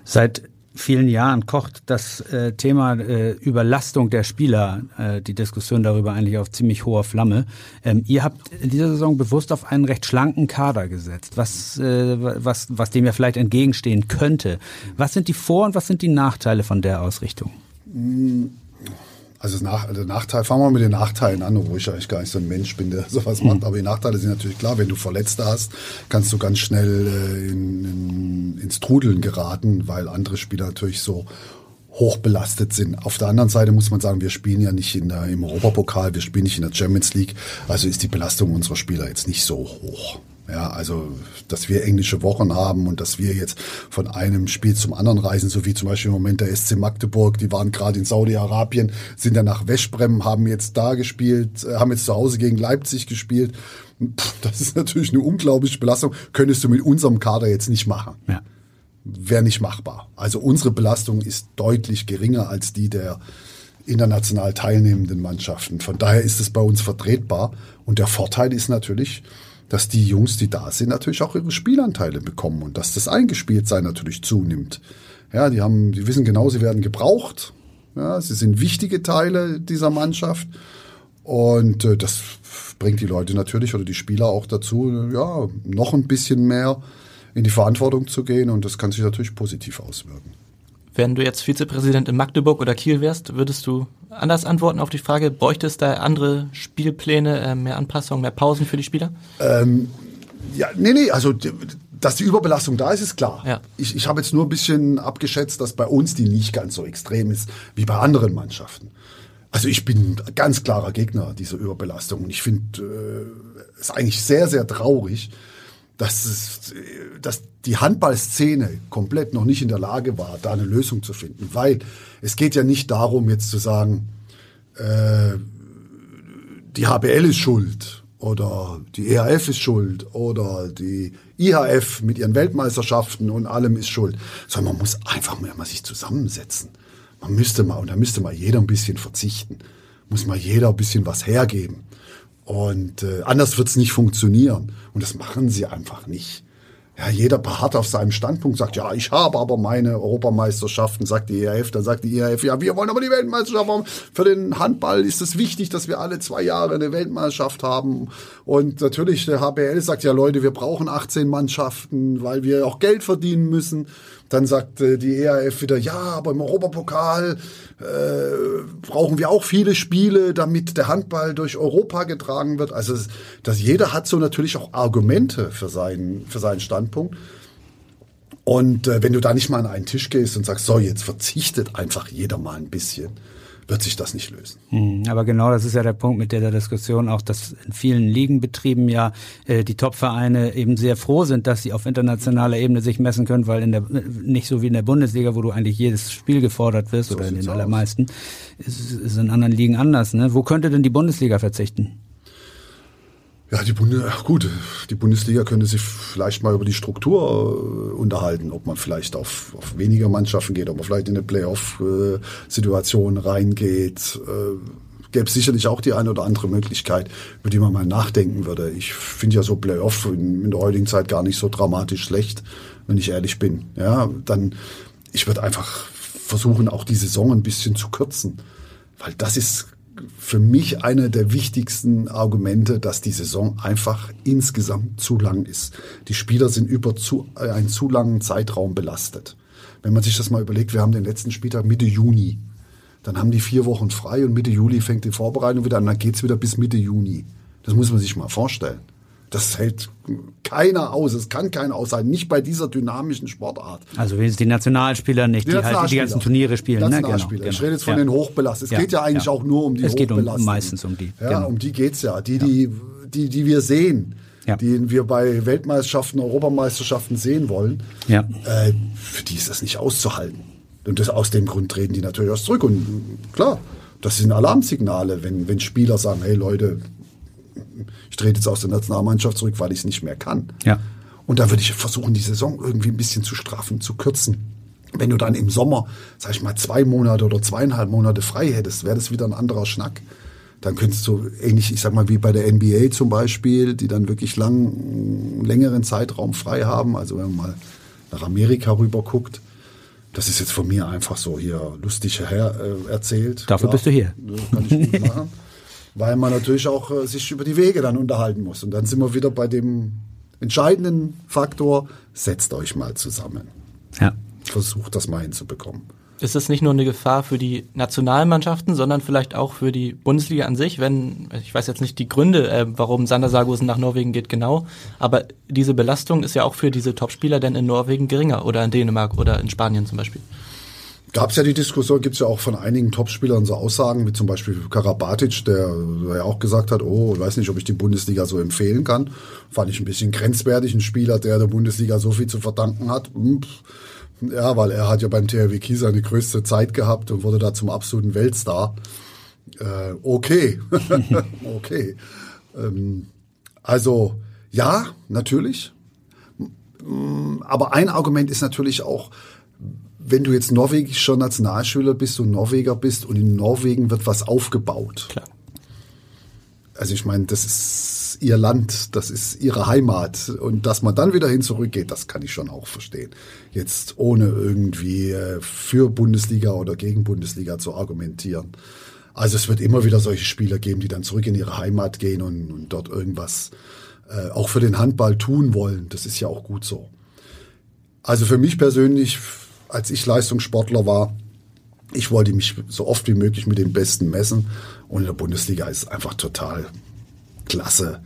S4: Seit vielen Jahren kocht das äh, Thema äh, Überlastung der Spieler, äh, die Diskussion darüber eigentlich auf ziemlich hoher Flamme. Ähm, ihr habt in dieser Saison bewusst auf einen recht schlanken Kader gesetzt, was, äh, was, was dem ja vielleicht entgegenstehen könnte. Was sind die Vor- und was sind die Nachteile von der Ausrichtung?
S6: Also, nach, also Nachteil, fangen wir mit den Nachteilen an, obwohl ich eigentlich gar nicht so ein Mensch bin, der sowas macht. Aber die Nachteile sind natürlich klar, wenn du Verletzte hast, kannst du ganz schnell äh, in, in, ins Trudeln geraten, weil andere Spieler natürlich so hoch belastet sind. Auf der anderen Seite muss man sagen, wir spielen ja nicht in der, im Europapokal, wir spielen nicht in der Champions League, also ist die Belastung unserer Spieler jetzt nicht so hoch. Ja, also, dass wir englische Wochen haben und dass wir jetzt von einem Spiel zum anderen reisen, so wie zum Beispiel im Moment der SC Magdeburg, die waren gerade in Saudi-Arabien, sind dann nach Westbrem, haben jetzt da gespielt, äh, haben jetzt zu Hause gegen Leipzig gespielt. Das ist natürlich eine unglaubliche Belastung. Könntest du mit unserem Kader jetzt nicht machen.
S4: Ja.
S6: Wäre nicht machbar. Also unsere Belastung ist deutlich geringer als die der international teilnehmenden Mannschaften. Von daher ist es bei uns vertretbar. Und der Vorteil ist natürlich, dass die Jungs, die da sind, natürlich auch ihre Spielanteile bekommen und dass das Eingespieltsein natürlich zunimmt. Ja, die haben, die wissen genau, sie werden gebraucht. Ja, sie sind wichtige Teile dieser Mannschaft. Und äh, das bringt die Leute natürlich oder die Spieler auch dazu, ja, noch ein bisschen mehr in die Verantwortung zu gehen. Und das kann sich natürlich positiv auswirken.
S3: Wenn du jetzt Vizepräsident in Magdeburg oder Kiel wärst, würdest du anders antworten auf die Frage, bräuchte es da andere Spielpläne, äh, mehr Anpassungen, mehr Pausen für die Spieler?
S6: Ähm, ja, nee, nee, also dass die Überbelastung da ist, ist klar.
S3: Ja.
S6: Ich, ich habe jetzt nur ein bisschen abgeschätzt, dass bei uns die nicht ganz so extrem ist wie bei anderen Mannschaften. Also ich bin ganz klarer Gegner dieser Überbelastung und ich finde äh, es eigentlich sehr, sehr traurig, dass, es, dass die Handballszene komplett noch nicht in der Lage war, da eine Lösung zu finden. Weil es geht ja nicht darum, jetzt zu sagen, äh, die HBL ist schuld oder die EHF ist schuld oder die IHF mit ihren Weltmeisterschaften und allem ist schuld, sondern man muss einfach mal, mal sich zusammensetzen. Man müsste mal, und da müsste mal jeder ein bisschen verzichten, muss mal jeder ein bisschen was hergeben. Und äh, anders wird's nicht funktionieren. Und das machen sie einfach nicht. Ja, jeder beharrt auf seinem Standpunkt, sagt, ja, ich habe aber meine Europameisterschaften, sagt die ERF, dann sagt die ERF, ja, wir wollen aber die Weltmeisterschaft haben. Für den Handball ist es wichtig, dass wir alle zwei Jahre eine Weltmeisterschaft haben. Und natürlich, der HBL sagt, ja, Leute, wir brauchen 18 Mannschaften, weil wir auch Geld verdienen müssen. Dann sagt äh, die ERF wieder, ja, aber im Europapokal äh, brauchen wir auch viele Spiele, damit der Handball durch Europa getragen wird. Also dass jeder hat so natürlich auch Argumente für seinen, für seinen Standpunkt. Und äh, wenn du da nicht mal an einen Tisch gehst und sagst, so, jetzt verzichtet einfach jeder mal ein bisschen, wird sich das nicht lösen.
S4: Hm, aber genau das ist ja der Punkt mit der Diskussion auch, dass in vielen Ligenbetrieben ja äh, die Topvereine eben sehr froh sind, dass sie auf internationaler Ebene sich messen können, weil in der nicht so wie in der Bundesliga, wo du eigentlich jedes Spiel gefordert wirst
S6: So
S4: oder in den
S6: aus.
S4: allermeisten, ist, ist in anderen Ligen anders. Ne? Wo könnte denn die Bundesliga verzichten?
S6: Ja, die Bundes ach gut, die Bundesliga könnte sich vielleicht mal über die Struktur äh, unterhalten, ob man vielleicht auf, auf weniger Mannschaften geht, ob man vielleicht in eine Playoff-Situation reingeht. Äh, Gäbe sicherlich auch die eine oder andere Möglichkeit, über die man mal nachdenken würde. Ich finde ja so Playoff in, in der heutigen Zeit gar nicht so dramatisch schlecht, wenn ich ehrlich bin. Ja, dann ich würde einfach versuchen, auch die Saison ein bisschen zu kürzen, weil das ist für mich einer der wichtigsten Argumente, dass die Saison einfach insgesamt zu lang ist. Die Spieler sind über zu, äh, einen zu langen Zeitraum belastet. Wenn man sich das mal überlegt, wir haben den letzten Spieltag Mitte Juni. Dann haben die vier Wochen frei und Mitte Juli fängt die Vorbereitung wieder an, dann geht's wieder bis Mitte Juni. Das muss man sich mal vorstellen. Das hält keiner aus, es kann keiner aushalten, nicht bei dieser dynamischen Sportart.
S4: Also wenigstens die Nationalspieler nicht, die, halt die
S6: Nationalspieler.
S4: ganzen Turniere spielen. Ne? Genau,
S6: Nationalspieler. Ich
S4: genau.
S6: rede jetzt von
S4: Ja.
S6: den Hochbelasteten. Es
S4: Ja,
S6: geht ja eigentlich
S4: ja.
S6: auch nur um die
S4: Es geht um-
S6: Hochbelasteten.
S4: meistens um die,
S6: Ja,
S4: genau.
S6: um die geht's ja. Die, die, die, die wir sehen,
S4: Ja.
S6: die wir bei Weltmeisterschaften, Europameisterschaften sehen wollen,
S4: Ja.
S6: äh, für die ist das nicht auszuhalten. Und das, aus dem Grund treten die natürlich aus zurück. Und klar, das sind Alarmsignale, wenn, wenn Spieler sagen, hey Leute, ich trete jetzt aus der Nationalmannschaft zurück, weil ich es nicht mehr kann.
S4: Ja.
S6: Und da würde ich versuchen, die Saison irgendwie ein bisschen zu straffen, zu kürzen. Wenn du dann im Sommer, sag ich mal, zwei Monate oder zweieinhalb Monate frei hättest, wäre das wieder ein anderer Schnack. Dann könntest du ähnlich, ich sag mal, wie bei der NBA zum Beispiel, die dann wirklich lang, einen längeren Zeitraum frei haben. Also wenn man mal nach Amerika rüber guckt, Das ist jetzt von mir einfach so hier lustig her äh, erzählt.
S4: Dafür
S6: Klar,
S4: bist du hier.
S6: Kann ich gut machen. Weil man natürlich auch äh, sich über die Wege dann unterhalten muss. Und dann sind wir wieder bei dem entscheidenden Faktor, setzt euch mal zusammen.
S4: Ja.
S6: Versucht das mal hinzubekommen.
S3: Ist es nicht nur eine Gefahr für die Nationalmannschaften, sondern vielleicht auch für die Bundesliga an sich, wenn, ich weiß jetzt nicht die Gründe, äh, warum Sander Sargosen nach Norwegen geht, genau, aber diese Belastung ist ja auch für diese Topspieler denn in Norwegen geringer oder in Dänemark oder in Spanien zum Beispiel.
S6: Gab es ja die Diskussion, gibt es ja auch von einigen Topspielern so Aussagen, wie zum Beispiel Karabatic, der ja auch gesagt hat, oh, ich weiß nicht, ob ich die Bundesliga so empfehlen kann. Fand ich ein bisschen grenzwertig, ein Spieler, der der Bundesliga so viel zu verdanken hat. Hm, ja, weil er hat ja beim THW Kiel seine größte Zeit gehabt und wurde da zum absoluten Weltstar. Äh, okay, okay. Ähm, also ja, natürlich. Aber ein Argument ist natürlich auch, wenn du jetzt norwegischer Nationalschüler bist und Norweger bist und in Norwegen wird was aufgebaut.
S3: Klar.
S6: Also ich meine, das ist ihr Land, das ist ihre Heimat und dass man dann wieder hin zurückgeht, das kann ich schon auch verstehen. Jetzt ohne irgendwie äh, für Bundesliga oder gegen Bundesliga zu argumentieren. Also es wird immer wieder solche Spieler geben, die dann zurück in ihre Heimat gehen und, und dort irgendwas äh, auch für den Handball tun wollen. Das ist ja auch gut so. Also für mich persönlich, als ich Leistungssportler war, ich wollte mich so oft wie möglich mit den Besten messen. Und in der Bundesliga ist es einfach total klasse.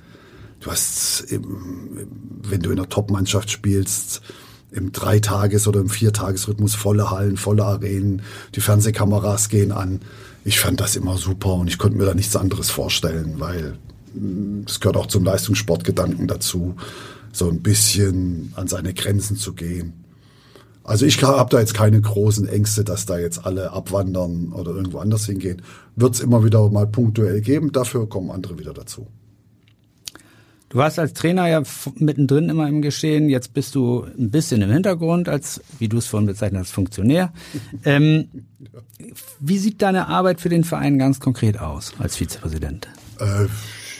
S6: Du hast, wenn du in einer Top-Mannschaft spielst, im Dreitages- oder im Viertagesrhythmus volle Hallen, volle Arenen, die Fernsehkameras gehen an. Ich fand das immer super und ich konnte mir da nichts anderes vorstellen, weil es gehört auch zum Leistungssportgedanken dazu, so ein bisschen an seine Grenzen zu gehen. Also ich habe da jetzt keine großen Ängste, dass da jetzt alle abwandern oder irgendwo anders hingehen. Wird es immer wieder mal punktuell geben, dafür kommen andere wieder dazu.
S4: Du warst als Trainer ja mittendrin immer im Geschehen. Jetzt bist du ein bisschen im Hintergrund, als wie du es vorhin bezeichnet hast, Funktionär. Ähm, wie sieht deine Arbeit für den Verein ganz konkret aus als Vizepräsident?
S6: Äh,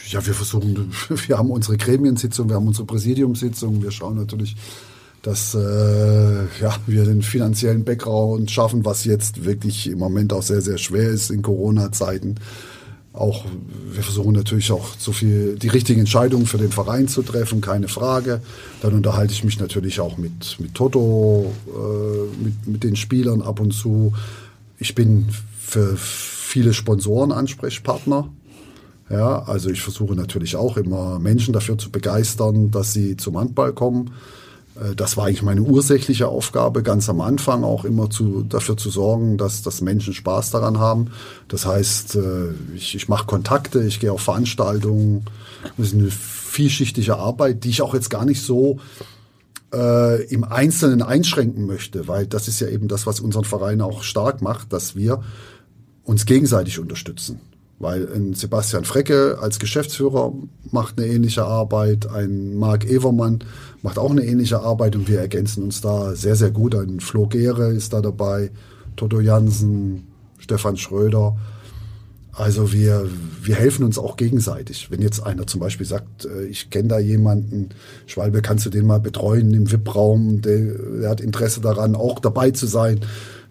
S6: ja, wir versuchen, wir haben unsere Gremiensitzung, wir haben unsere Präsidiumssitzung, wir schauen natürlich, dass äh, ja, wir den finanziellen Background schaffen, was jetzt wirklich im Moment auch sehr, sehr schwer ist in Corona-Zeiten. Auch wir versuchen natürlich auch so viel die richtigen Entscheidungen für den Verein zu treffen, keine Frage. Dann unterhalte ich mich natürlich auch mit, mit Toto, äh, mit, mit den Spielern ab und zu. Ich bin für viele Sponsoren Ansprechpartner. Ja, also ich versuche natürlich auch immer Menschen dafür zu begeistern, dass sie zum Handball kommen. Das war eigentlich meine ursächliche Aufgabe, ganz am Anfang auch immer zu, dafür zu sorgen, dass, dass Menschen Spaß daran haben. Das heißt, ich, ich mache Kontakte, ich gehe auf Veranstaltungen. Das ist eine vielschichtige Arbeit, die ich auch jetzt gar nicht so äh, im Einzelnen einschränken möchte, weil das ist ja eben das, was unseren Verein auch stark macht, dass wir uns gegenseitig unterstützen. Weil ein Sebastian Frecke als Geschäftsführer macht eine ähnliche Arbeit, ein Marc Evermann macht auch eine ähnliche Arbeit und wir ergänzen uns da sehr, sehr gut. Ein Flo Gere ist da dabei, Toto Jansen, Stefan Schröder. Also wir, wir helfen uns auch gegenseitig. Wenn jetzt einer zum Beispiel sagt, ich kenne da jemanden, Schwalbe, kannst du den mal betreuen im VIP-Raum, der, der hat Interesse daran, auch dabei zu sein,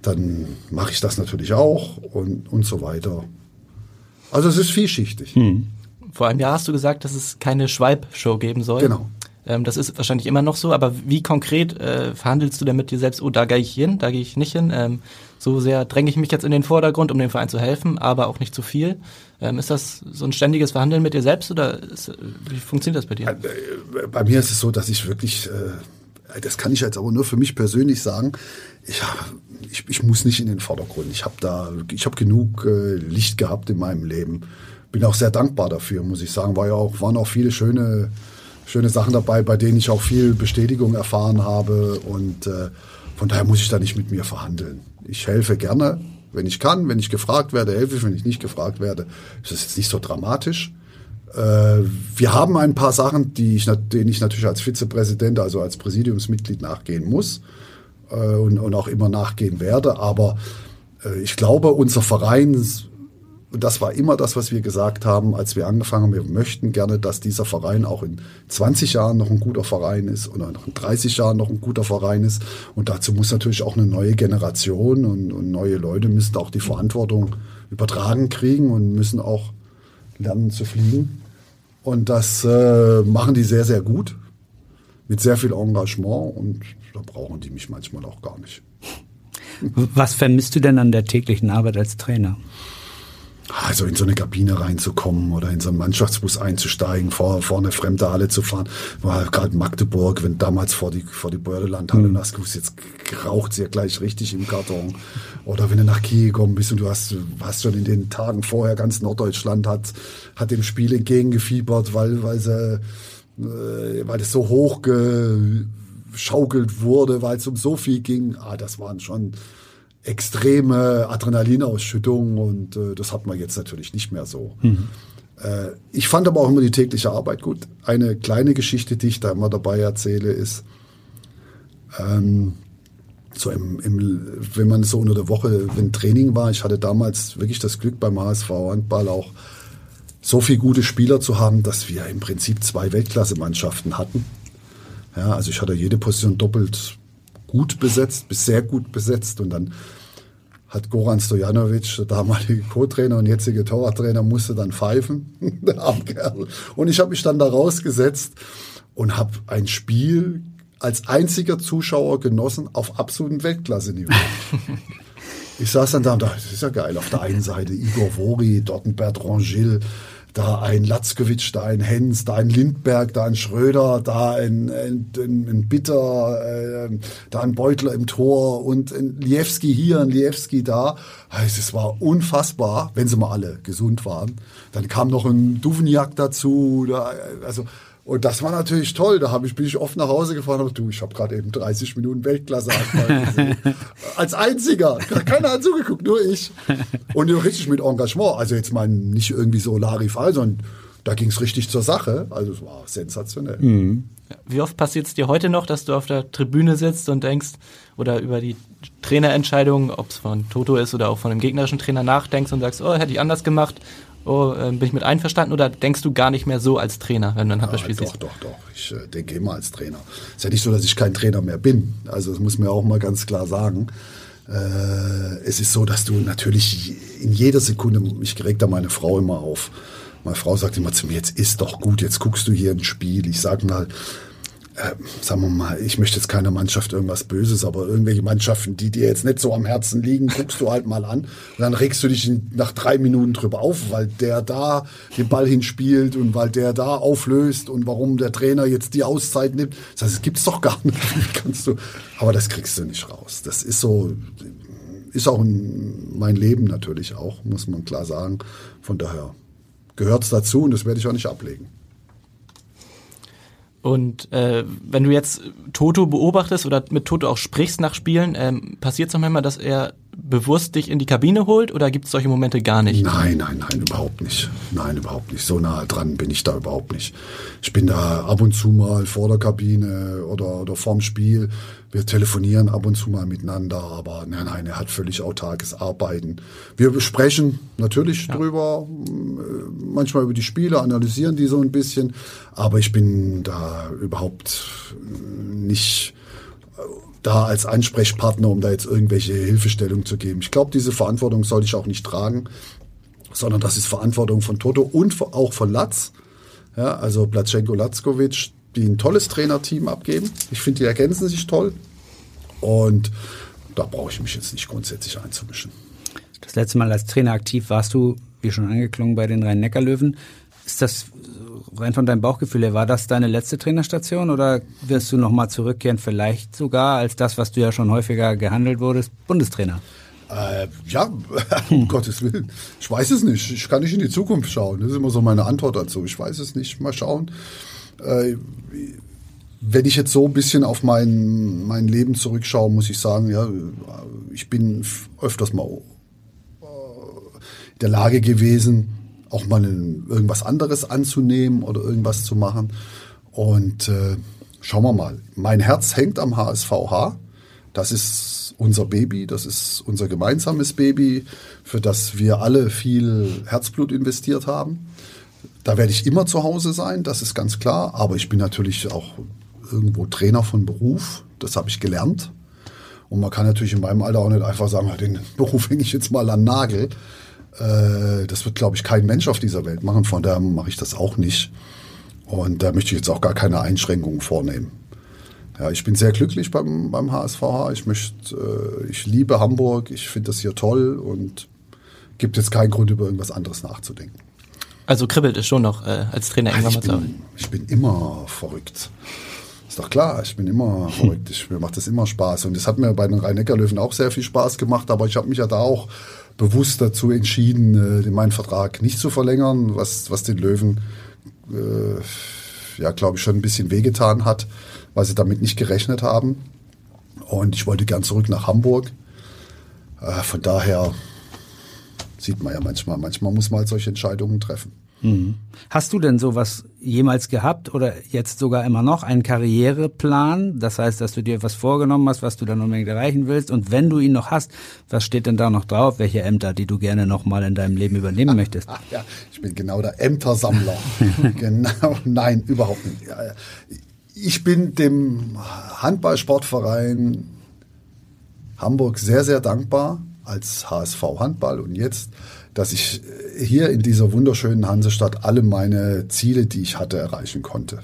S6: dann mache ich das natürlich auch und, und so weiter. Also es ist vielschichtig. Hm.
S3: Vor einem Jahr hast du gesagt, dass es keine Schwalb-Show geben soll.
S6: Genau.
S3: Ähm, das ist wahrscheinlich immer noch so, aber wie konkret äh, verhandelst du denn mit dir selbst, oh, da gehe ich hin, da gehe ich nicht hin? Ähm, so sehr dränge ich mich jetzt in den Vordergrund, um dem Verein zu helfen, aber auch nicht zu viel. Ähm, ist das so ein ständiges Verhandeln mit dir selbst oder ist, wie funktioniert das bei dir?
S6: Bei mir ist es so, dass ich wirklich, äh, das kann ich jetzt aber nur für mich persönlich sagen, ich, ich, ich muss nicht in den Vordergrund. Ich habe da, ich habe genug äh, Licht gehabt in meinem Leben. Bin auch sehr dankbar dafür, muss ich sagen. War ja auch, waren auch viele schöne, schöne Sachen dabei, bei denen ich auch viel Bestätigung erfahren habe. Und äh, von daher muss ich da nicht mit mir verhandeln. Ich helfe gerne, wenn ich kann. Wenn ich gefragt werde, helfe ich. Wenn ich nicht gefragt werde, ist das jetzt nicht so dramatisch. Äh, wir haben ein paar Sachen, die ich, denen ich natürlich als Vizepräsident, also als Präsidiumsmitglied nachgehen muss und, und auch immer nachgehen werde. Aber äh, ich glaube, unser Verein und das war immer das, was wir gesagt haben, als wir angefangen haben. Wir möchten gerne, dass dieser Verein auch in 20 Jahren noch ein guter Verein ist oder noch in 30 Jahren noch ein guter Verein ist. Und dazu muss natürlich auch eine neue Generation und, und neue Leute müssen auch die Verantwortung übertragen kriegen und müssen auch lernen zu fliegen. Und das äh, machen die sehr, sehr gut. Mit sehr viel Engagement und da brauchen die mich manchmal auch gar nicht.
S4: Was vermisst du denn an der täglichen Arbeit als Trainer?
S6: Also in so eine Kabine reinzukommen oder in so einen Mannschaftsbus einzusteigen, vor, vor eine fremde Halle zu fahren. War gerade Magdeburg, wenn damals vor die, vor die Bördelandhalle mhm. und hast gewusst, jetzt raucht sie ja gleich richtig im Karton. Oder wenn du nach Kiel gekommen bist und du hast, hast schon in den Tagen vorher ganz Norddeutschland hat, hat dem Spiel entgegengefiebert, weil, weil sie, äh, weil es so hoch geschaukelt wurde, weil es um so viel ging. Ah, das waren schon, extreme Adrenalinausschüttung und äh, das hat man jetzt natürlich nicht mehr so. Mhm. Äh, ich fand aber auch immer die tägliche Arbeit gut. Eine kleine Geschichte, die ich da immer dabei erzähle, ist, ähm, so im, im, wenn man so unter der Woche, wenn Training war, ich hatte damals wirklich das Glück beim HSV Handball auch so viele gute Spieler zu haben, dass wir im Prinzip zwei Weltklasse-Mannschaften hatten. Ja, also ich hatte jede Position doppelt gut besetzt, bis sehr gut besetzt. Und dann hat Goran Stojanovic, der damalige Co-Trainer und jetzige Torwarttrainer, musste dann pfeifen, der Abkerl. Und ich habe mich dann da rausgesetzt und habe ein Spiel als einziger Zuschauer genossen auf absolutem Weltklasse-Niveau. ich saß dann da und dachte, das ist ja geil. Auf der einen Seite Igor Vori, dort ein Bertrand Gilles, da ein Latzkowitsch, da ein Hens, da ein Lindberg, da ein Schröder, da ein, ein, ein Bitter, äh, da ein Beutler im Tor und ein Liewski hier, ein Liewski da. Also es war unfassbar, wenn sie mal alle gesund waren. Dann kam noch ein Duvniak dazu, da, also und das war natürlich toll. Da habe ich, bin ich oft nach Hause gefahren und du, ich habe gerade eben 30 Minuten Weltklasse gesehen. Als einziger. Keiner hat zugeguckt, nur ich. Und richtig mit Engagement. Also jetzt mal nicht irgendwie so Larifal, sondern da ging es richtig zur Sache. Also es war sensationell. Mhm.
S3: Wie oft passiert es dir heute noch, dass du auf der Tribüne sitzt und denkst oder über die Trainerentscheidung, ob es von Toto ist oder auch von einem gegnerischen Trainer nachdenkst und sagst, oh, hätte ich anders gemacht oh, äh, bin ich mit einverstanden oder denkst du gar nicht mehr so als Trainer, wenn du ein Handballspiel
S6: ja, siehst? Doch, doch, doch. Ich äh, denke immer als Trainer. Es ist ja nicht so, dass ich kein Trainer mehr bin. Also das muss man auch mal ganz klar sagen. Äh, es ist so, dass du natürlich in jeder Sekunde, ich reg da meine Frau immer auf. Meine Frau sagt immer zu mir, jetzt ist doch gut, jetzt guckst du hier ein Spiel. Ich sag mal, äh, sagen wir mal, ich möchte jetzt keiner Mannschaft irgendwas Böses, aber irgendwelche Mannschaften, die dir jetzt nicht so am Herzen liegen, guckst du halt mal an und dann regst du dich nach drei Minuten drüber auf, weil der da den Ball hinspielt und weil der da auflöst und warum der Trainer jetzt die Auszeit nimmt. Das heißt, es gibt's doch gar nicht. Kannst du, aber das kriegst du nicht raus. Das ist so, ist auch mein Leben natürlich auch, muss man klar sagen. Von daher gehört's dazu und das werde ich auch nicht ablegen.
S3: Und äh, wenn du jetzt Toto beobachtest oder mit Toto auch sprichst nach Spielen, ähm, passiert es noch manchmal, dass er bewusst dich in die Kabine holt oder gibt es solche Momente gar nicht?
S6: Nein, nein, nein, überhaupt nicht. Nein, überhaupt nicht. So nah dran bin ich da überhaupt nicht. Ich bin da ab und zu mal vor der Kabine oder, oder vorm Spiel. Wir telefonieren ab und zu mal miteinander, aber nein, nein, er hat völlig autarkes Arbeiten. Wir besprechen natürlich ja. drüber, manchmal über die Spiele, analysieren die so ein bisschen, aber ich bin da überhaupt nicht da als Ansprechpartner, um da jetzt irgendwelche Hilfestellung zu geben. Ich glaube, diese Verantwortung sollte ich auch nicht tragen, sondern das ist Verantwortung von Toto und auch von Latz. Ja, also Platschenko Latzkovic, die ein tolles Trainerteam abgeben. Ich finde, die ergänzen sich toll. Und da brauche ich mich jetzt nicht grundsätzlich einzumischen.
S4: Das letzte Mal als Trainer aktiv warst du, wie schon angeklungen, bei den Rhein-Neckar-Löwen. Ist das rein von deinem Bauchgefühl her, war das deine letzte Trainerstation oder wirst du nochmal zurückkehren, vielleicht sogar als das, was du ja schon häufiger gehandelt wurdest, Bundestrainer?
S6: Äh, ja, um Gottes Willen. Ich weiß es nicht. Ich kann nicht in die Zukunft schauen. Das ist immer so meine Antwort dazu. Ich weiß es nicht. Mal schauen. Äh, wenn ich jetzt so ein bisschen auf mein, mein Leben zurückschaue, muss ich sagen, ja, ich bin öfters mal äh, in der Lage gewesen, auch mal irgendwas anderes anzunehmen oder irgendwas zu machen. Und äh, schauen wir mal. Mein Herz hängt am HSVH. Das ist unser Baby, das ist unser gemeinsames Baby, für das wir alle viel Herzblut investiert haben. Da werde ich immer zu Hause sein, das ist ganz klar. Aber ich bin natürlich auch irgendwo Trainer von Beruf. Das habe ich gelernt. Und man kann natürlich in meinem Alter auch nicht einfach sagen, den Beruf hänge ich jetzt mal an Nagel. Äh, das wird, glaube ich, kein Mensch auf dieser Welt machen. Von daher mache ich das auch nicht. Und da möchte ich jetzt auch gar keine Einschränkungen vornehmen. Ja, ich bin sehr glücklich beim, beim HSVH. Ich möchte, äh, ich liebe Hamburg. Ich finde das hier toll und gibt jetzt keinen Grund, über irgendwas anderes nachzudenken.
S3: Also kribbelt es schon noch äh, als Trainer
S6: Also
S3: irgendwann
S6: ich,
S3: mal zu
S6: bin, ich bin immer verrückt. Ist doch klar, ich bin immer verrückt. Ich, mir macht das immer Spaß. Und es hat mir bei den Rhein-Neckar-Löwen auch sehr viel Spaß gemacht, aber ich habe mich ja da auch bewusst dazu entschieden, äh, meinen Vertrag nicht zu verlängern, was, was den Löwen, äh, ja, glaube ich, schon ein bisschen wehgetan hat, weil sie damit nicht gerechnet haben. Und ich wollte gern zurück nach Hamburg. Äh, von daher sieht man ja manchmal, manchmal muss man halt solche Entscheidungen treffen.
S4: Hast du denn sowas jemals gehabt oder jetzt sogar immer noch einen Karriereplan? Das heißt, dass du dir was vorgenommen hast, was du dann unbedingt erreichen willst. Und wenn du ihn noch hast, was steht denn da noch drauf? Welche Ämter, die du gerne noch mal in deinem Leben übernehmen möchtest?
S6: Ach ja, ich bin genau der Ämtersammler. genau, nein, überhaupt nicht. Ich bin dem Handballsportverein Hamburg sehr, sehr dankbar als HSV Handball und jetzt, dass ich hier in dieser wunderschönen Hansestadt alle meine Ziele, die ich hatte, erreichen konnte.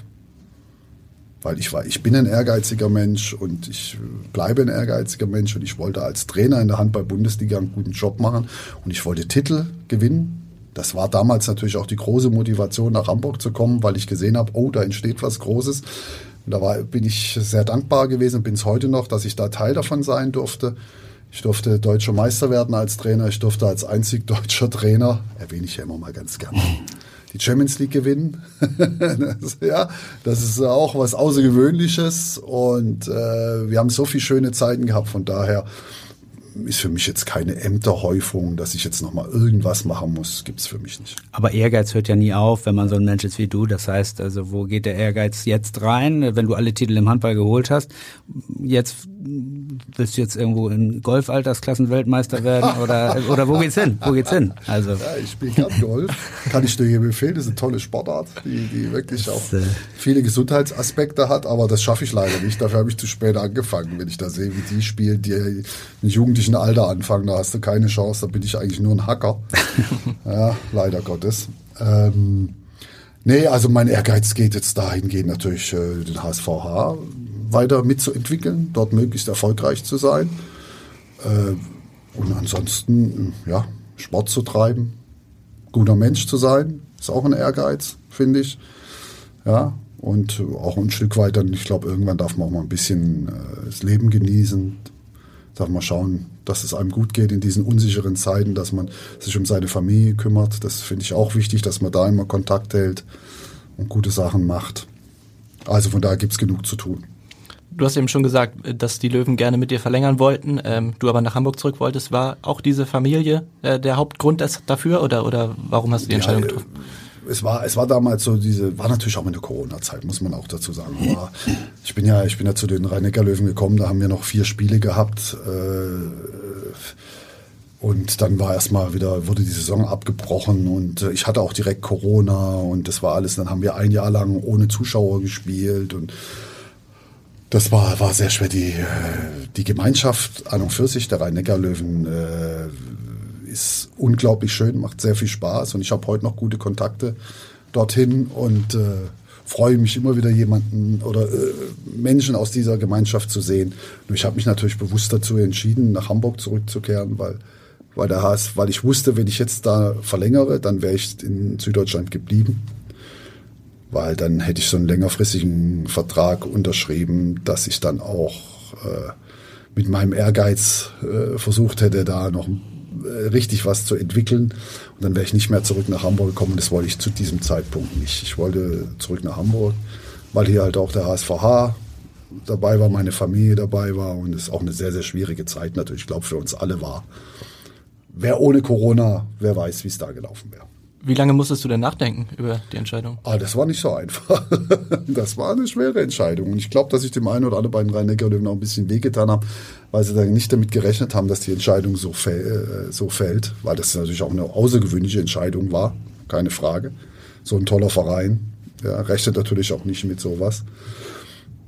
S6: Weil ich war, ich bin ein ehrgeiziger Mensch und ich bleibe ein ehrgeiziger Mensch und ich wollte als Trainer in der Handball-Bundesliga einen guten Job machen und ich wollte Titel gewinnen. Das war damals natürlich auch die große Motivation, nach Hamburg zu kommen, weil ich gesehen habe, oh, da entsteht was Großes. Und da war, bin ich sehr dankbar gewesen und bin es heute noch, dass ich da Teil davon sein durfte. Ich durfte deutscher Meister werden als Trainer. Ich durfte als einzig deutscher Trainer, erwähne ich ja immer mal ganz gern, die Champions League gewinnen. das, ja, das ist auch was Außergewöhnliches und äh, wir haben so viele schöne Zeiten gehabt. Von daher ist für mich jetzt keine Ämterhäufung, dass ich jetzt nochmal irgendwas machen muss, gibt's für mich nicht.
S4: Aber Ehrgeiz hört ja nie auf, wenn man so ein Mensch ist wie du. Das heißt, also wo geht der Ehrgeiz jetzt rein, wenn du alle Titel im Handball geholt hast? Jetzt willst du jetzt irgendwo in Golf-Altersklassen-Weltmeister werden oder oder wo geht's hin? Wo geht's hin? Also
S6: Ja, ich spiele gern Golf. Kann ich dir hier empfehlen. Das ist eine tolle Sportart, die, die wirklich auch
S4: äh,
S6: viele Gesundheitsaspekte hat, aber das schaffe ich leider nicht. Dafür habe ich zu spät angefangen. Wenn ich da sehe, wie die spielen, die im jugendlichen Alter anfangen, da hast du keine Chance. Da bin ich eigentlich nur ein Hacker. ja, leider Gottes. Ähm, nee, also mein Ehrgeiz geht jetzt dahingehend natürlich, äh, den HSVH weiter mitzuentwickeln, dort möglichst erfolgreich zu sein. Äh, und ansonsten, ja, Sport zu treiben, guter Mensch zu sein, ist auch ein Ehrgeiz, finde ich. Ja, und auch ein Stück weit dann, ich glaube, irgendwann darf man auch mal ein bisschen äh, das Leben genießen. Darf man schauen, dass es einem gut geht in diesen unsicheren Zeiten, dass man sich um seine Familie kümmert. Das finde ich auch wichtig, dass man da immer Kontakt hält und gute Sachen macht. Also von daher gibt es genug zu tun.
S3: Du hast eben schon gesagt, dass die Löwen gerne mit dir verlängern wollten, ähm, du aber nach Hamburg zurück wolltest. War auch diese Familie äh, der Hauptgrund dafür oder, oder warum hast du die Entscheidung
S6: Ja,
S3: getroffen?
S6: Es war, es war damals so diese, war natürlich auch in der Corona-Zeit, muss man auch dazu sagen. Aber ich bin ja, ich bin ja zu den Rhein-Neckar-Löwen gekommen, da haben wir noch vier Spiele gehabt. Äh, und dann war erstmal wieder, wurde die Saison abgebrochen und äh, ich hatte auch direkt Corona und das war alles. Dann haben wir ein Jahr lang ohne Zuschauer gespielt und das war, war sehr schwer. Die, äh, die Gemeinschaft an und für sich der Rhein-Neckar-Löwen äh, ist unglaublich schön, macht sehr viel Spaß und ich habe heute noch gute Kontakte dorthin und äh, freue mich immer wieder jemanden oder äh, Menschen aus dieser Gemeinschaft zu sehen. Nur ich habe mich natürlich bewusst dazu entschieden, nach Hamburg zurückzukehren, weil weil der HS, weil ich wusste, wenn ich jetzt da verlängere, dann wäre ich in Süddeutschland geblieben weil dann hätte ich so einen längerfristigen Vertrag unterschrieben, dass ich dann auch äh, mit meinem Ehrgeiz äh, versucht hätte, da noch äh, richtig was zu entwickeln. Und dann wäre ich nicht mehr zurück nach Hamburg gekommen. Das wollte ich zu diesem Zeitpunkt nicht. Ich wollte zurück nach Hamburg, weil hier halt auch der HSVH dabei war, meine Familie dabei war und es auch eine sehr, sehr schwierige Zeit natürlich, ich glaube, für uns alle war. Wer ohne Corona, wer weiß, wie es da gelaufen wäre.
S3: Wie lange musstest du denn nachdenken über die Entscheidung?
S6: Ah, das war nicht so einfach. das war eine schwere Entscheidung. Und ich glaube, dass ich dem einen oder anderen beiden Rhein-Neckar-Löwen auch ein bisschen wehgetan habe, weil sie dann nicht damit gerechnet haben, dass die Entscheidung so, fäll, äh, so fällt. Weil das natürlich auch eine außergewöhnliche Entscheidung war, keine Frage. So ein toller Verein, ja, rechnet natürlich auch nicht mit sowas.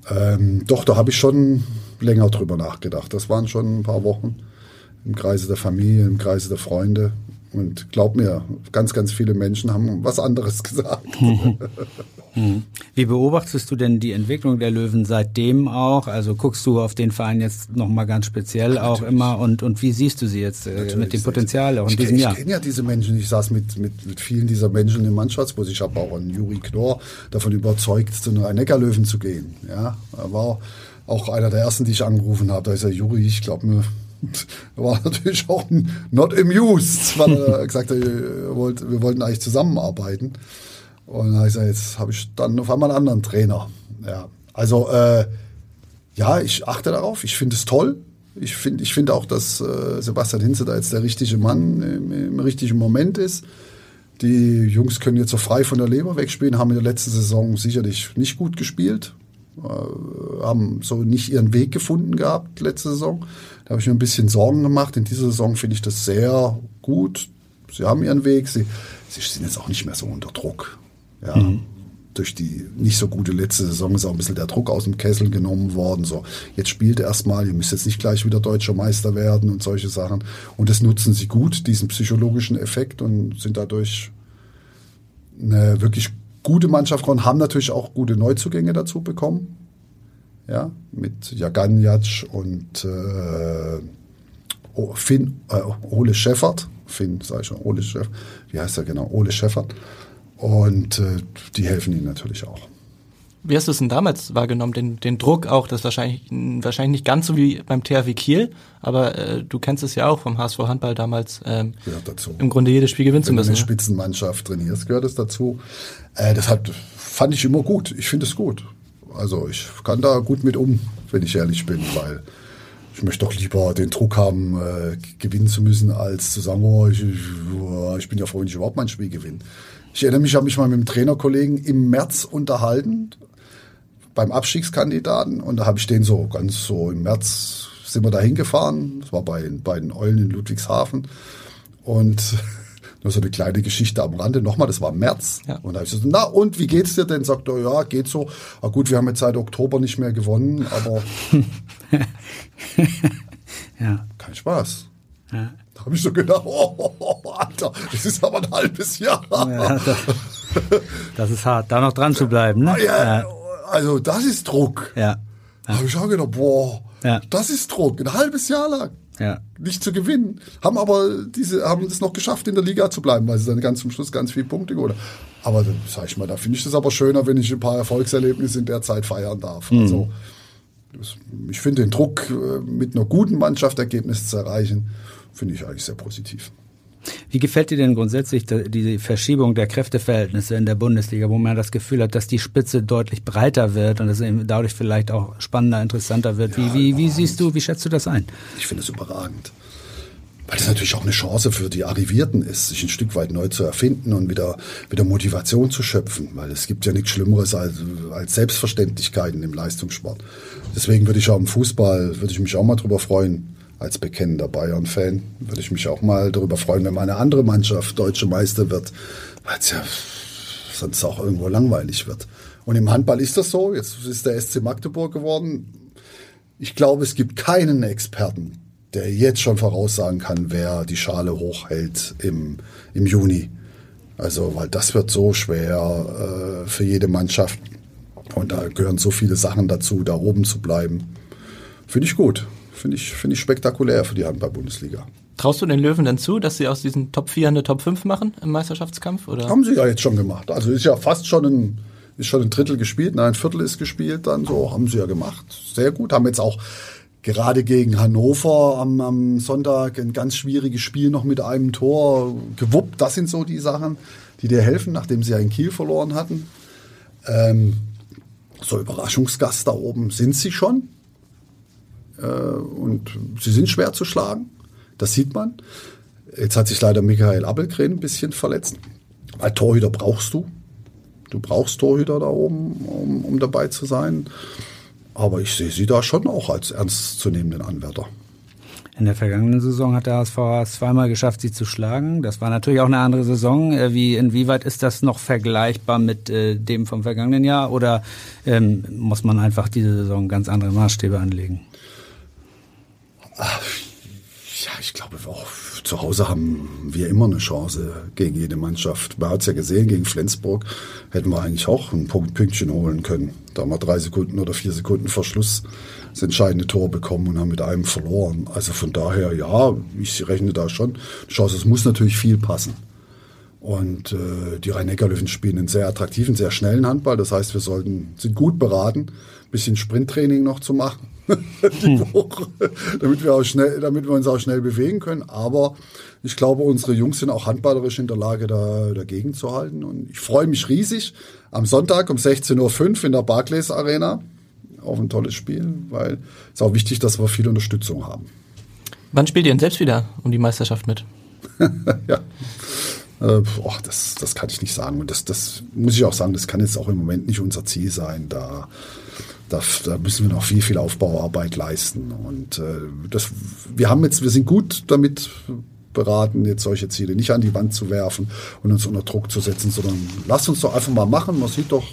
S6: Ähm, doch, da habe ich schon länger drüber nachgedacht. Das waren schon ein paar Wochen im Kreise der Familie, im Kreise der Freunde. Und glaub mir, ganz, ganz viele Menschen haben was anderes gesagt.
S4: Wie beobachtest du denn die Entwicklung der Löwen seitdem auch? Also guckst du auf den Verein jetzt nochmal ganz speziell ja, auch immer und, und wie siehst du sie jetzt äh, mit dem Potenzial auch in
S6: ich,
S4: diesem
S6: ich
S4: Jahr?
S6: Ich kenne ja diese Menschen, ich saß mit, mit, mit vielen dieser Menschen im Mannschaftsbus. Ich habe auch einen Juri Knorr davon überzeugt, zu den Rhein-Neckar-Löwen zu gehen. Ja, er war auch einer der ersten, die ich angerufen habe. Da ist er Juri, ich glaube mir, war natürlich auch not amused, weil er gesagt hat, wir wollten eigentlich zusammenarbeiten. Und dann habe ich gesagt, jetzt habe ich dann auf einmal einen anderen Trainer. Ja, also äh, ja, ich achte darauf. Ich finde es toll. Ich finde ich finde auch, dass äh, Sebastian Hinze da jetzt der richtige Mann im, im, richtigen Moment ist. Die Jungs können jetzt so frei von der Leber wegspielen, haben in der letzten Saison sicherlich nicht gut gespielt, haben so nicht ihren Weg gefunden gehabt letzte Saison. Da habe ich mir ein bisschen Sorgen gemacht. In dieser Saison finde ich das sehr gut. Sie haben ihren Weg. Sie, sie sind jetzt auch nicht mehr so unter Druck. Ja. Mhm. Durch die nicht so gute letzte Saison ist auch ein bisschen der Druck aus dem Kessel genommen worden. So, jetzt spielt erstmal, ihr müsst jetzt nicht gleich wieder deutscher Meister werden und solche Sachen. Und das nutzen sie gut, diesen psychologischen Effekt und sind dadurch eine wirklich gute Mannschaft geworden, haben natürlich auch gute Neuzugänge dazu bekommen. Ja, mit Jaganjac und äh, Finn, äh, Ole Scheffert. Finn, sag ich schon, Ole Scheffert. Wie heißt er genau? Ole Scheffert. Und äh, die helfen ihnen natürlich auch.
S3: Wie hast du es denn damals wahrgenommen, den, den Druck auch, das wahrscheinlich, wahrscheinlich nicht ganz so wie beim THW Kiel, aber äh, du kennst es ja auch vom HSV Handball damals, ähm,
S6: gehört dazu.
S3: im Grunde jedes Spiel gewinnen
S6: Wenn
S3: zu müssen.
S6: Wenn du eine Spitzenmannschaft trainierst, gehört es dazu. Äh, das hat, fand ich immer gut. Ich finde es gut. Also ich kann da gut mit um, wenn ich ehrlich bin, weil ich möchte doch lieber den Druck haben, äh, gewinnen zu müssen, als zu sagen, oh, ich, ich bin ja froh, wenn ich überhaupt mein Spiel gewinne. Ich erinnere mich, ich habe mich mal mit einem Trainerkollegen im März unterhalten beim Abstiegskandidaten und da habe ich den so ganz so im März sind wir da hingefahren. Das war bei, bei den Eulen in Ludwigshafen und nur so eine kleine Geschichte am Rande. Nochmal, das war im März. Ja. Und da habe ich so, na und wie geht's dir denn? Sagt er, ja, geht so. Ah, gut, wir haben jetzt seit Oktober nicht mehr gewonnen, aber
S4: ja.
S6: kein Spaß.
S4: Ja.
S6: Da habe ich so gedacht, oh, oh, oh, Alter, das ist aber ein halbes Jahr.
S4: Ja, das, das, ist hart, da noch dran zu bleiben. Ne?
S6: Ja, also das ist Druck.
S4: Ja. ja.
S6: Da habe ich auch gedacht, boah,
S4: ja.
S6: das ist Druck, ein halbes Jahr lang.
S4: Ja.
S6: Nicht zu gewinnen. Haben aber diese, haben es noch geschafft, in der Liga zu bleiben, weil sie dann ganz zum Schluss ganz viele Punkte geholt haben. Aber sag ich mal, da finde ich das aber schöner, wenn ich ein paar Erfolgserlebnisse in der Zeit feiern darf.
S4: Mhm.
S6: Also ich finde den Druck, mit einer guten Mannschaft Ergebnisse zu erreichen, finde ich eigentlich sehr positiv.
S4: Wie gefällt dir denn grundsätzlich die Verschiebung der Kräfteverhältnisse in der Bundesliga, wo man das Gefühl hat, dass die Spitze deutlich breiter wird und es dadurch vielleicht auch spannender, interessanter wird? Ja, wie, wie, wie siehst du, wie schätzt du das ein?
S6: Ich finde es überragend. Weil das natürlich auch eine Chance für die Arrivierten ist, sich ein Stück weit neu zu erfinden und wieder, wieder Motivation zu schöpfen. Weil es gibt ja nichts Schlimmeres als, als Selbstverständlichkeiten im Leistungssport. Deswegen würde ich auch im Fußball, würde ich mich auch mal drüber freuen, als bekennender Bayern-Fan würde ich mich auch mal darüber freuen, wenn meine andere Mannschaft deutsche Meister wird, weil es ja sonst auch irgendwo langweilig wird. Und im Handball ist das so. Jetzt ist der SC Magdeburg geworden. Ich glaube, es gibt keinen Experten, der jetzt schon voraussagen kann, wer die Schale hochhält im, im Juni. Also, weil das wird so schwer äh, für jede Mannschaft. Und da gehören so viele Sachen dazu, da oben zu bleiben. Finde ich gut. Finde ich, finde ich spektakulär für die Handball-Bundesliga.
S3: Traust du den Löwen denn zu, dass sie aus diesen Top 4 eine Top 5 machen im Meisterschaftskampf? Oder?
S6: Haben sie ja jetzt schon gemacht. Also ist ja fast schon ein, ist schon ein Drittel gespielt, nein, ein Viertel ist gespielt, dann so haben sie ja gemacht. Sehr gut. Haben jetzt auch gerade gegen Hannover am, am Sonntag ein ganz schwieriges Spiel noch mit einem Tor gewuppt. Das sind so die Sachen, die dir helfen, nachdem sie ja in Kiel verloren hatten. Ähm, so Überraschungsgast da oben sind sie schon. Äh, und sie sind schwer zu schlagen. Das sieht man. Jetzt hat sich leider Michael Abelgren ein bisschen verletzt. Weil Torhüter brauchst du. Du brauchst Torhüter da oben, um, um dabei zu sein. Aber ich sehe sie da schon auch als ernstzunehmenden Anwärter.
S4: In der vergangenen Saison hat der HSV zweimal geschafft, sie zu schlagen. Das war natürlich auch eine andere Saison. Äh, wie, inwieweit ist das noch vergleichbar mit äh, dem vom vergangenen Jahr? Oder ähm, muss man einfach diese Saison ganz andere Maßstäbe anlegen?
S6: Ja, ich glaube auch zu Hause haben wir immer eine Chance gegen jede Mannschaft. Man hat es ja gesehen, gegen Flensburg hätten wir eigentlich auch ein Pünktchen holen können. Da haben wir drei Sekunden oder vier Sekunden Verschluss das entscheidende Tor bekommen und haben mit einem verloren. Also von daher, ja, ich rechne da schon. Die Chance, es muss natürlich viel passen. Und äh, die Rhein-Neckar-Löwen spielen einen sehr attraktiven, sehr schnellen Handball. Das heißt, wir sollten, sind gut beraten, bisschen Sprinttraining noch zu machen. die Woche, damit wir, auch schnell, damit wir uns auch schnell bewegen können. Aber ich glaube, unsere Jungs sind auch handballerisch in der Lage, da dagegen zu halten. Und ich freue mich riesig am Sonntag um 16.05 Uhr in der Barclays Arena auf ein tolles Spiel, weil es ist auch wichtig, dass wir viel Unterstützung haben.
S3: Wann spielt ihr denn selbst wieder um die Meisterschaft mit?
S6: ja. Äh, boah, das, das kann ich nicht sagen. Und das, das muss ich auch sagen, das kann jetzt auch im Moment nicht unser Ziel sein. Da, da, da müssen wir noch viel, viel Aufbauarbeit leisten. Und äh, das, wir haben jetzt, wir sind gut damit beraten, jetzt solche Ziele nicht an die Wand zu werfen und uns unter Druck zu setzen, sondern lasst uns doch einfach mal machen. Man sieht doch,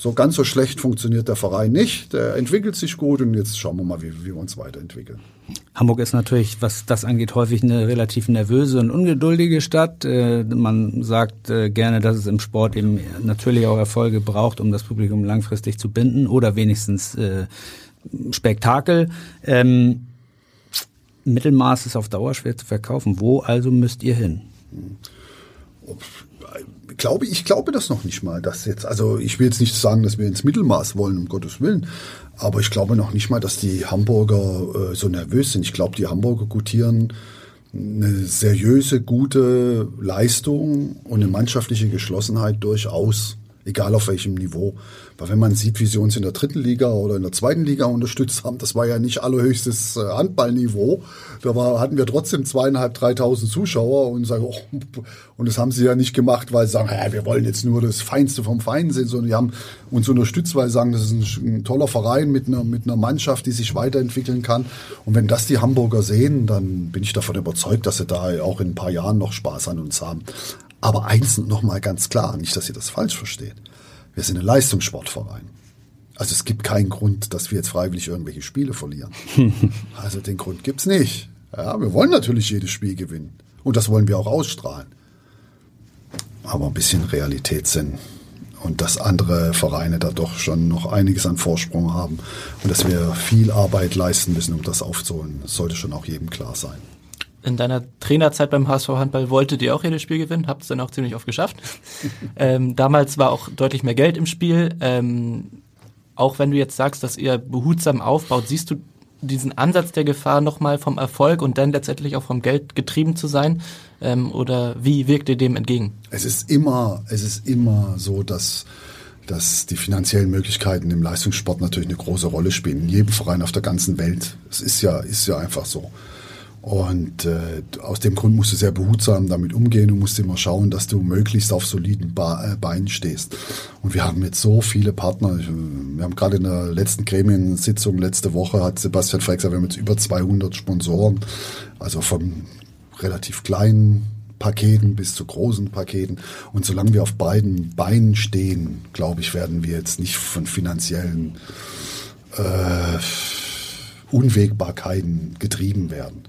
S6: so ganz so schlecht funktioniert der Verein nicht. Der entwickelt sich gut und jetzt schauen wir mal, wie, wie wir uns weiterentwickeln.
S4: Hamburg ist natürlich, was das angeht, häufig eine relativ nervöse und ungeduldige Stadt. Äh, man sagt äh, gerne, dass es im Sport eben natürlich auch Erfolge braucht, um das Publikum langfristig zu binden oder wenigstens äh, Spektakel. Ähm, Mittelmaß ist auf Dauer schwer zu verkaufen. Wo also müsst ihr hin?
S6: Glaube, ich glaube das noch nicht mal, dass jetzt, also ich will jetzt nicht sagen, dass wir ins Mittelmaß wollen, um Gottes Willen, aber ich glaube noch nicht mal, dass die Hamburger äh, so nervös sind. Ich glaube, die Hamburger gutieren eine seriöse, gute Leistung und eine mannschaftliche Geschlossenheit durchaus egal auf welchem Niveau. Weil wenn man sieht, wie sie uns in der dritten Liga oder in der zweiten Liga unterstützt haben, das war ja nicht allerhöchstes äh, Handballniveau. Da war, hatten wir trotzdem zweieinhalb, dreitausend Zuschauer und sagen, oh, und das haben sie ja nicht gemacht, weil sie sagen, ja, wir wollen jetzt nur das Feinste vom Feinen sehen, sondern die haben uns unterstützt, weil sie sagen, das ist ein, ein toller Verein mit einer, mit einer Mannschaft, die sich weiterentwickeln kann. Und wenn das die Hamburger sehen, dann bin ich davon überzeugt, dass sie da auch in ein paar Jahren noch Spaß an uns haben. Aber eins noch mal ganz klar, nicht, dass ihr das falsch versteht. Wir sind ein Leistungssportverein. Also es gibt keinen Grund, dass wir jetzt freiwillig irgendwelche Spiele verlieren. also den Grund gibt's nicht. Ja, wir wollen natürlich jedes Spiel gewinnen. Und das wollen wir auch ausstrahlen. Aber ein bisschen Realitätssinn. Und dass andere Vereine da doch schon noch einiges an Vorsprung haben. Und dass wir viel Arbeit leisten müssen, um das aufzuholen, sollte schon auch jedem klar sein
S3: in deiner Trainerzeit beim HSV Handball wolltet ihr auch jedes Spiel gewinnen, habt es dann auch ziemlich oft geschafft. ähm, damals war auch deutlich mehr Geld im Spiel. Ähm, auch wenn du jetzt sagst, dass ihr behutsam aufbaut, siehst du diesen Ansatz der Gefahr nochmal vom Erfolg und dann letztendlich auch vom Geld getrieben zu sein? Ähm, oder wie wirkt ihr dem entgegen?
S6: Es ist immer, es ist immer so, dass dass die finanziellen Möglichkeiten im Leistungssport natürlich eine große Rolle spielen. In jedem Verein auf der ganzen Welt. Es ist ja, ist ja einfach so. Und äh, aus dem Grund musst du sehr behutsam damit umgehen und musst immer schauen, dass du möglichst auf soliden ba äh, Beinen stehst. Und wir haben jetzt so viele Partner. Wir haben gerade in der letzten Gremiensitzung letzte Woche hat Sebastian Frey gesagt, wir haben jetzt über 200 Sponsoren, also von relativ kleinen Paketen bis zu großen Paketen. Und solange wir auf beiden Beinen stehen, glaube ich, werden wir jetzt nicht von finanziellen äh, Unwägbarkeiten getrieben werden.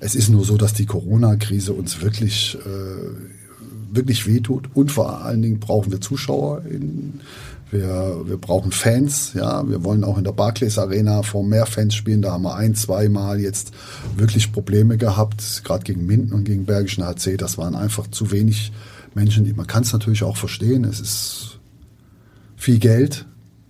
S6: Es ist nur so, dass die Corona-Krise uns wirklich, äh, wirklich wehtut. Und vor allen Dingen brauchen wir Zuschauer. In, wir, wir brauchen Fans. Ja, wir wollen auch in der Barclays Arena vor mehr Fans spielen. Da haben wir ein, zwei Mal jetzt wirklich Probleme gehabt. Gerade gegen Minden und gegen Bergischen HC. Das waren einfach zu wenig Menschen. Man kann es natürlich auch verstehen. Es ist viel Geld.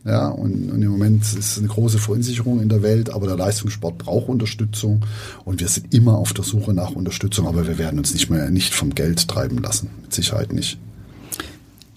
S6: Ja, und, und, im Moment ist es eine große Verunsicherung in der Welt, aber der Leistungssport braucht Unterstützung und wir sind immer auf der Suche nach Unterstützung, aber wir werden uns nicht mehr nicht vom Geld treiben lassen, mit Sicherheit nicht.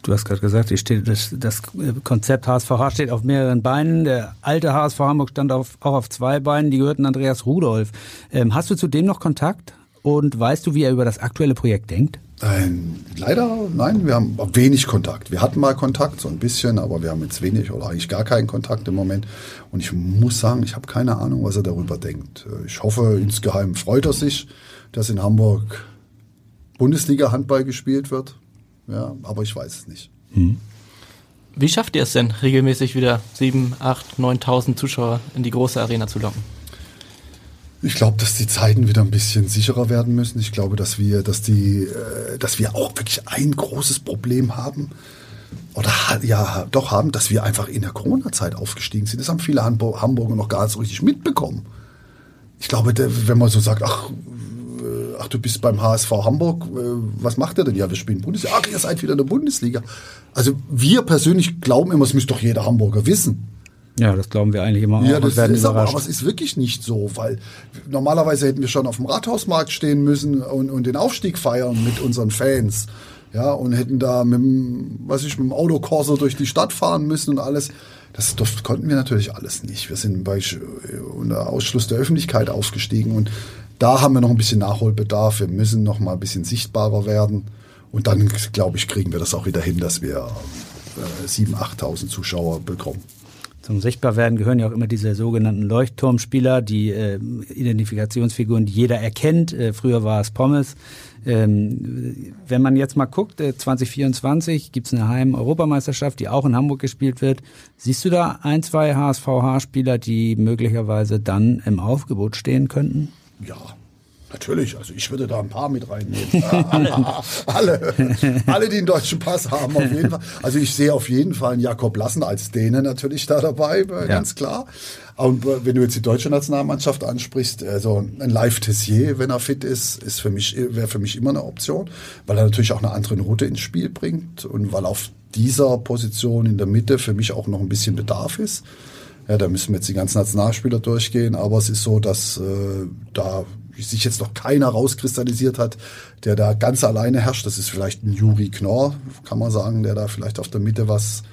S4: Du hast gerade gesagt, steht, das, das, Konzept HSVH steht auf mehreren Beinen. Der alte HSV Hamburg stand auf, auch auf zwei Beinen. Die gehörten Andreas Rudolf. Ähm, hast du zu dem noch Kontakt? Und weißt du, wie er über das aktuelle Projekt denkt?
S6: Nein, leider, nein, wir haben wenig Kontakt. Wir hatten mal Kontakt, so ein bisschen, aber wir haben jetzt wenig oder eigentlich gar keinen Kontakt im Moment. Und ich muss sagen, ich habe keine Ahnung, was er darüber denkt. Ich hoffe, insgeheim freut er sich, dass in Hamburg Bundesliga-Handball gespielt wird. Ja, aber ich weiß es nicht. Hm.
S3: Wie schafft ihr es denn, regelmäßig wieder 7, 8, 9.000 Zuschauer in die große Arena zu locken?
S6: Ich glaube, dass die Zeiten wieder ein bisschen sicherer werden müssen. Ich glaube, dass wir, dass die, äh, dass wir auch wirklich ein großes Problem haben. Oder ja, doch haben, dass wir einfach in der Corona-Zeit aufgestiegen sind. Das haben viele Hamburger noch gar nicht so richtig mitbekommen. Ich glaube, wenn man so sagt, ach, äh, ach, du bist beim HSV Hamburg, äh, was macht ihr denn? Ja, wir spielen Bundesliga. Ach, ihr seid wieder in der Bundesliga. Also wir persönlich glauben immer, es müsste doch jeder Hamburger wissen.
S4: Ja, das glauben wir eigentlich immer.
S6: Ja, das ist aber, aber es ist wirklich nicht so, weil normalerweise hätten wir schon auf dem Rathausmarkt stehen müssen und, und den Aufstieg feiern mit unseren Fans. Ja, und hätten da mit dem, weiß ich, mit dem Autokorso durch die Stadt fahren müssen und alles. Das durfte, konnten wir natürlich alles nicht. Wir sind bei unter Ausschluss der Öffentlichkeit aufgestiegen und da haben wir noch ein bisschen Nachholbedarf. Wir müssen noch mal ein bisschen sichtbarer werden. Und dann, glaube ich, kriegen wir das auch wieder hin, dass wir äh, 7.000, 8.000 Zuschauer bekommen.
S4: Zum Sichtbarwerden gehören ja auch immer diese sogenannten Leuchtturmspieler, die äh, Identifikationsfiguren, die jeder erkennt. Äh, früher war es Pommes. Ähm, wenn man jetzt mal guckt, äh, 2024 gibt's eine Heim-Europameisterschaft, die auch in Hamburg gespielt wird. Siehst du da ein, zwei HSVH-Spieler, die möglicherweise dann im Aufgebot stehen könnten?
S6: Ja, Natürlich, also ich würde da ein paar mit reinnehmen. alle, alle, die einen deutschen Pass haben, auf jeden Fall. Also ich sehe auf jeden Fall einen Jakob Lassen als Däne natürlich da dabei, äh, ganz ja. klar. Und äh, wenn du jetzt die deutsche Nationalmannschaft ansprichst, also ein Live Tessier, wenn er fit ist, ist für mich wäre für mich immer eine Option, weil er natürlich auch eine andere Route ins Spiel bringt und weil auf dieser Position in der Mitte für mich auch noch ein bisschen Bedarf ist. Ja, da müssen wir jetzt die ganzen Nationalspieler durchgehen, aber es ist so, dass äh, da sich jetzt noch keiner rauskristallisiert hat, der da ganz alleine herrscht. Das ist vielleicht ein Juri Knorr, kann man sagen, der da vielleicht auf der Mitte was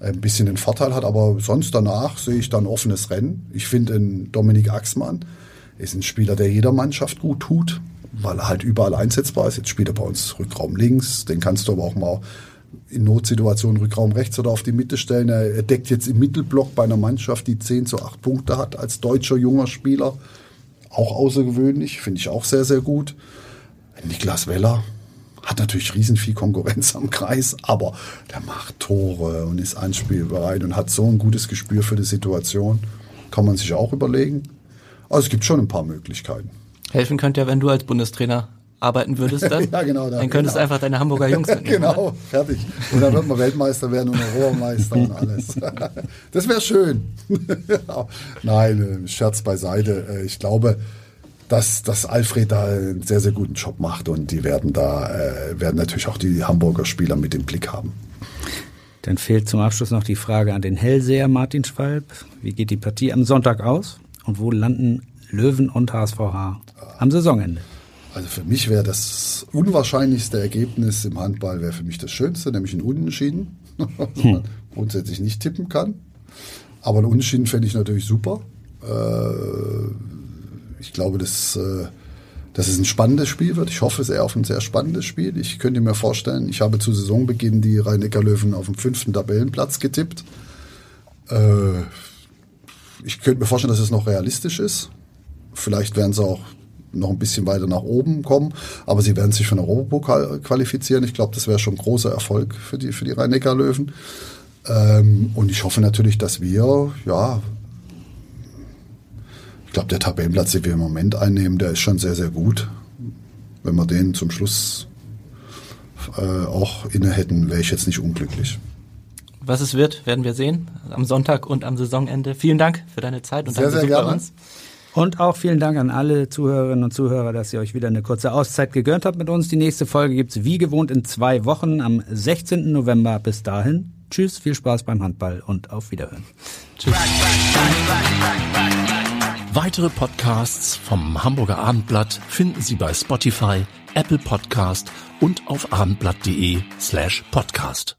S6: äh, ein bisschen den Vorteil hat. Aber sonst danach sehe ich dann offenes Rennen. Ich finde, Dominik Axmann ist ein Spieler, der jeder Mannschaft gut tut, weil er halt überall einsetzbar ist. Jetzt spielt er bei uns Rückraum links. Den kannst du aber auch mal in Notsituationen Rückraum rechts oder auf die Mitte stellen. Er deckt jetzt im Mittelblock bei einer Mannschaft, die 10 zu 8 Punkte hat, als deutscher junger Spieler auch außergewöhnlich, finde ich auch sehr, sehr gut. Niklas Weller hat natürlich riesen viel Konkurrenz am Kreis, aber der macht Tore und ist anspielbereit und hat so ein gutes Gespür für die Situation. Kann man sich auch überlegen. Also es gibt schon ein paar Möglichkeiten.
S3: Helfen könnte ja, wenn du als Bundestrainer arbeiten würdest dann. ja, genau. Da, dann könntest du genau. einfach deine Hamburger Jungs mitnehmen.
S6: genau, oder? fertig. Und dann wird man Weltmeister werden und Europameister und alles. das wäre schön. Nein, äh, Scherz beiseite. Äh, ich glaube, dass, dass Alfred da einen sehr, sehr guten Job macht und die werden da, äh, werden natürlich auch die Hamburger Spieler mit im Blick haben.
S4: Dann fehlt zum Abschluss noch die Frage an den Hellseher Martin Schwalb. Wie geht die Partie am Sonntag aus? Und wo landen Löwen und HSVH am Saisonende?
S6: Also für mich wäre das unwahrscheinlichste Ergebnis im Handball wäre für mich das Schönste, nämlich ein Unentschieden, was man hm. grundsätzlich nicht tippen kann. Aber ein Unentschieden fände ich natürlich super. Äh, ich glaube, dass, äh, dass es ein spannendes Spiel wird. Ich hoffe sehr auf ein sehr spannendes Spiel. Ich könnte mir vorstellen, ich habe zu Saisonbeginn die Rhein-Neckar-Löwen auf dem fünften Tabellenplatz getippt. Äh, ich könnte mir vorstellen, dass es noch realistisch ist. Vielleicht werden sie auch noch ein bisschen weiter nach oben kommen, aber sie werden sich für den Europapokal qualifizieren. Ich glaube, das wäre schon ein großer Erfolg für die, für die Rhein-Neckar-Löwen. Ähm, und ich hoffe natürlich, dass wir, ja, ich glaube, der Tabellenplatz, den wir im Moment einnehmen, der ist schon sehr, sehr gut. Wenn wir den zum Schluss äh, auch inne hätten, wäre ich jetzt nicht unglücklich.
S3: Was es wird, werden wir sehen am Sonntag und am Saisonende. Vielen Dank für deine Zeit und
S6: sehr, deinen Besuch bei uns.
S4: Und auch vielen Dank an alle Zuhörerinnen und Zuhörer, dass ihr euch wieder eine kurze Auszeit gegönnt habt mit uns. Die nächste Folge gibt's wie gewohnt in zwei Wochen am 16. November. Bis dahin, tschüss, viel Spaß beim Handball und auf Wiederhören. Tschüss.
S2: Weitere Podcasts vom Hamburger Abendblatt finden Sie bei Spotify, Apple Podcast und auf abendblatt.de slash podcast.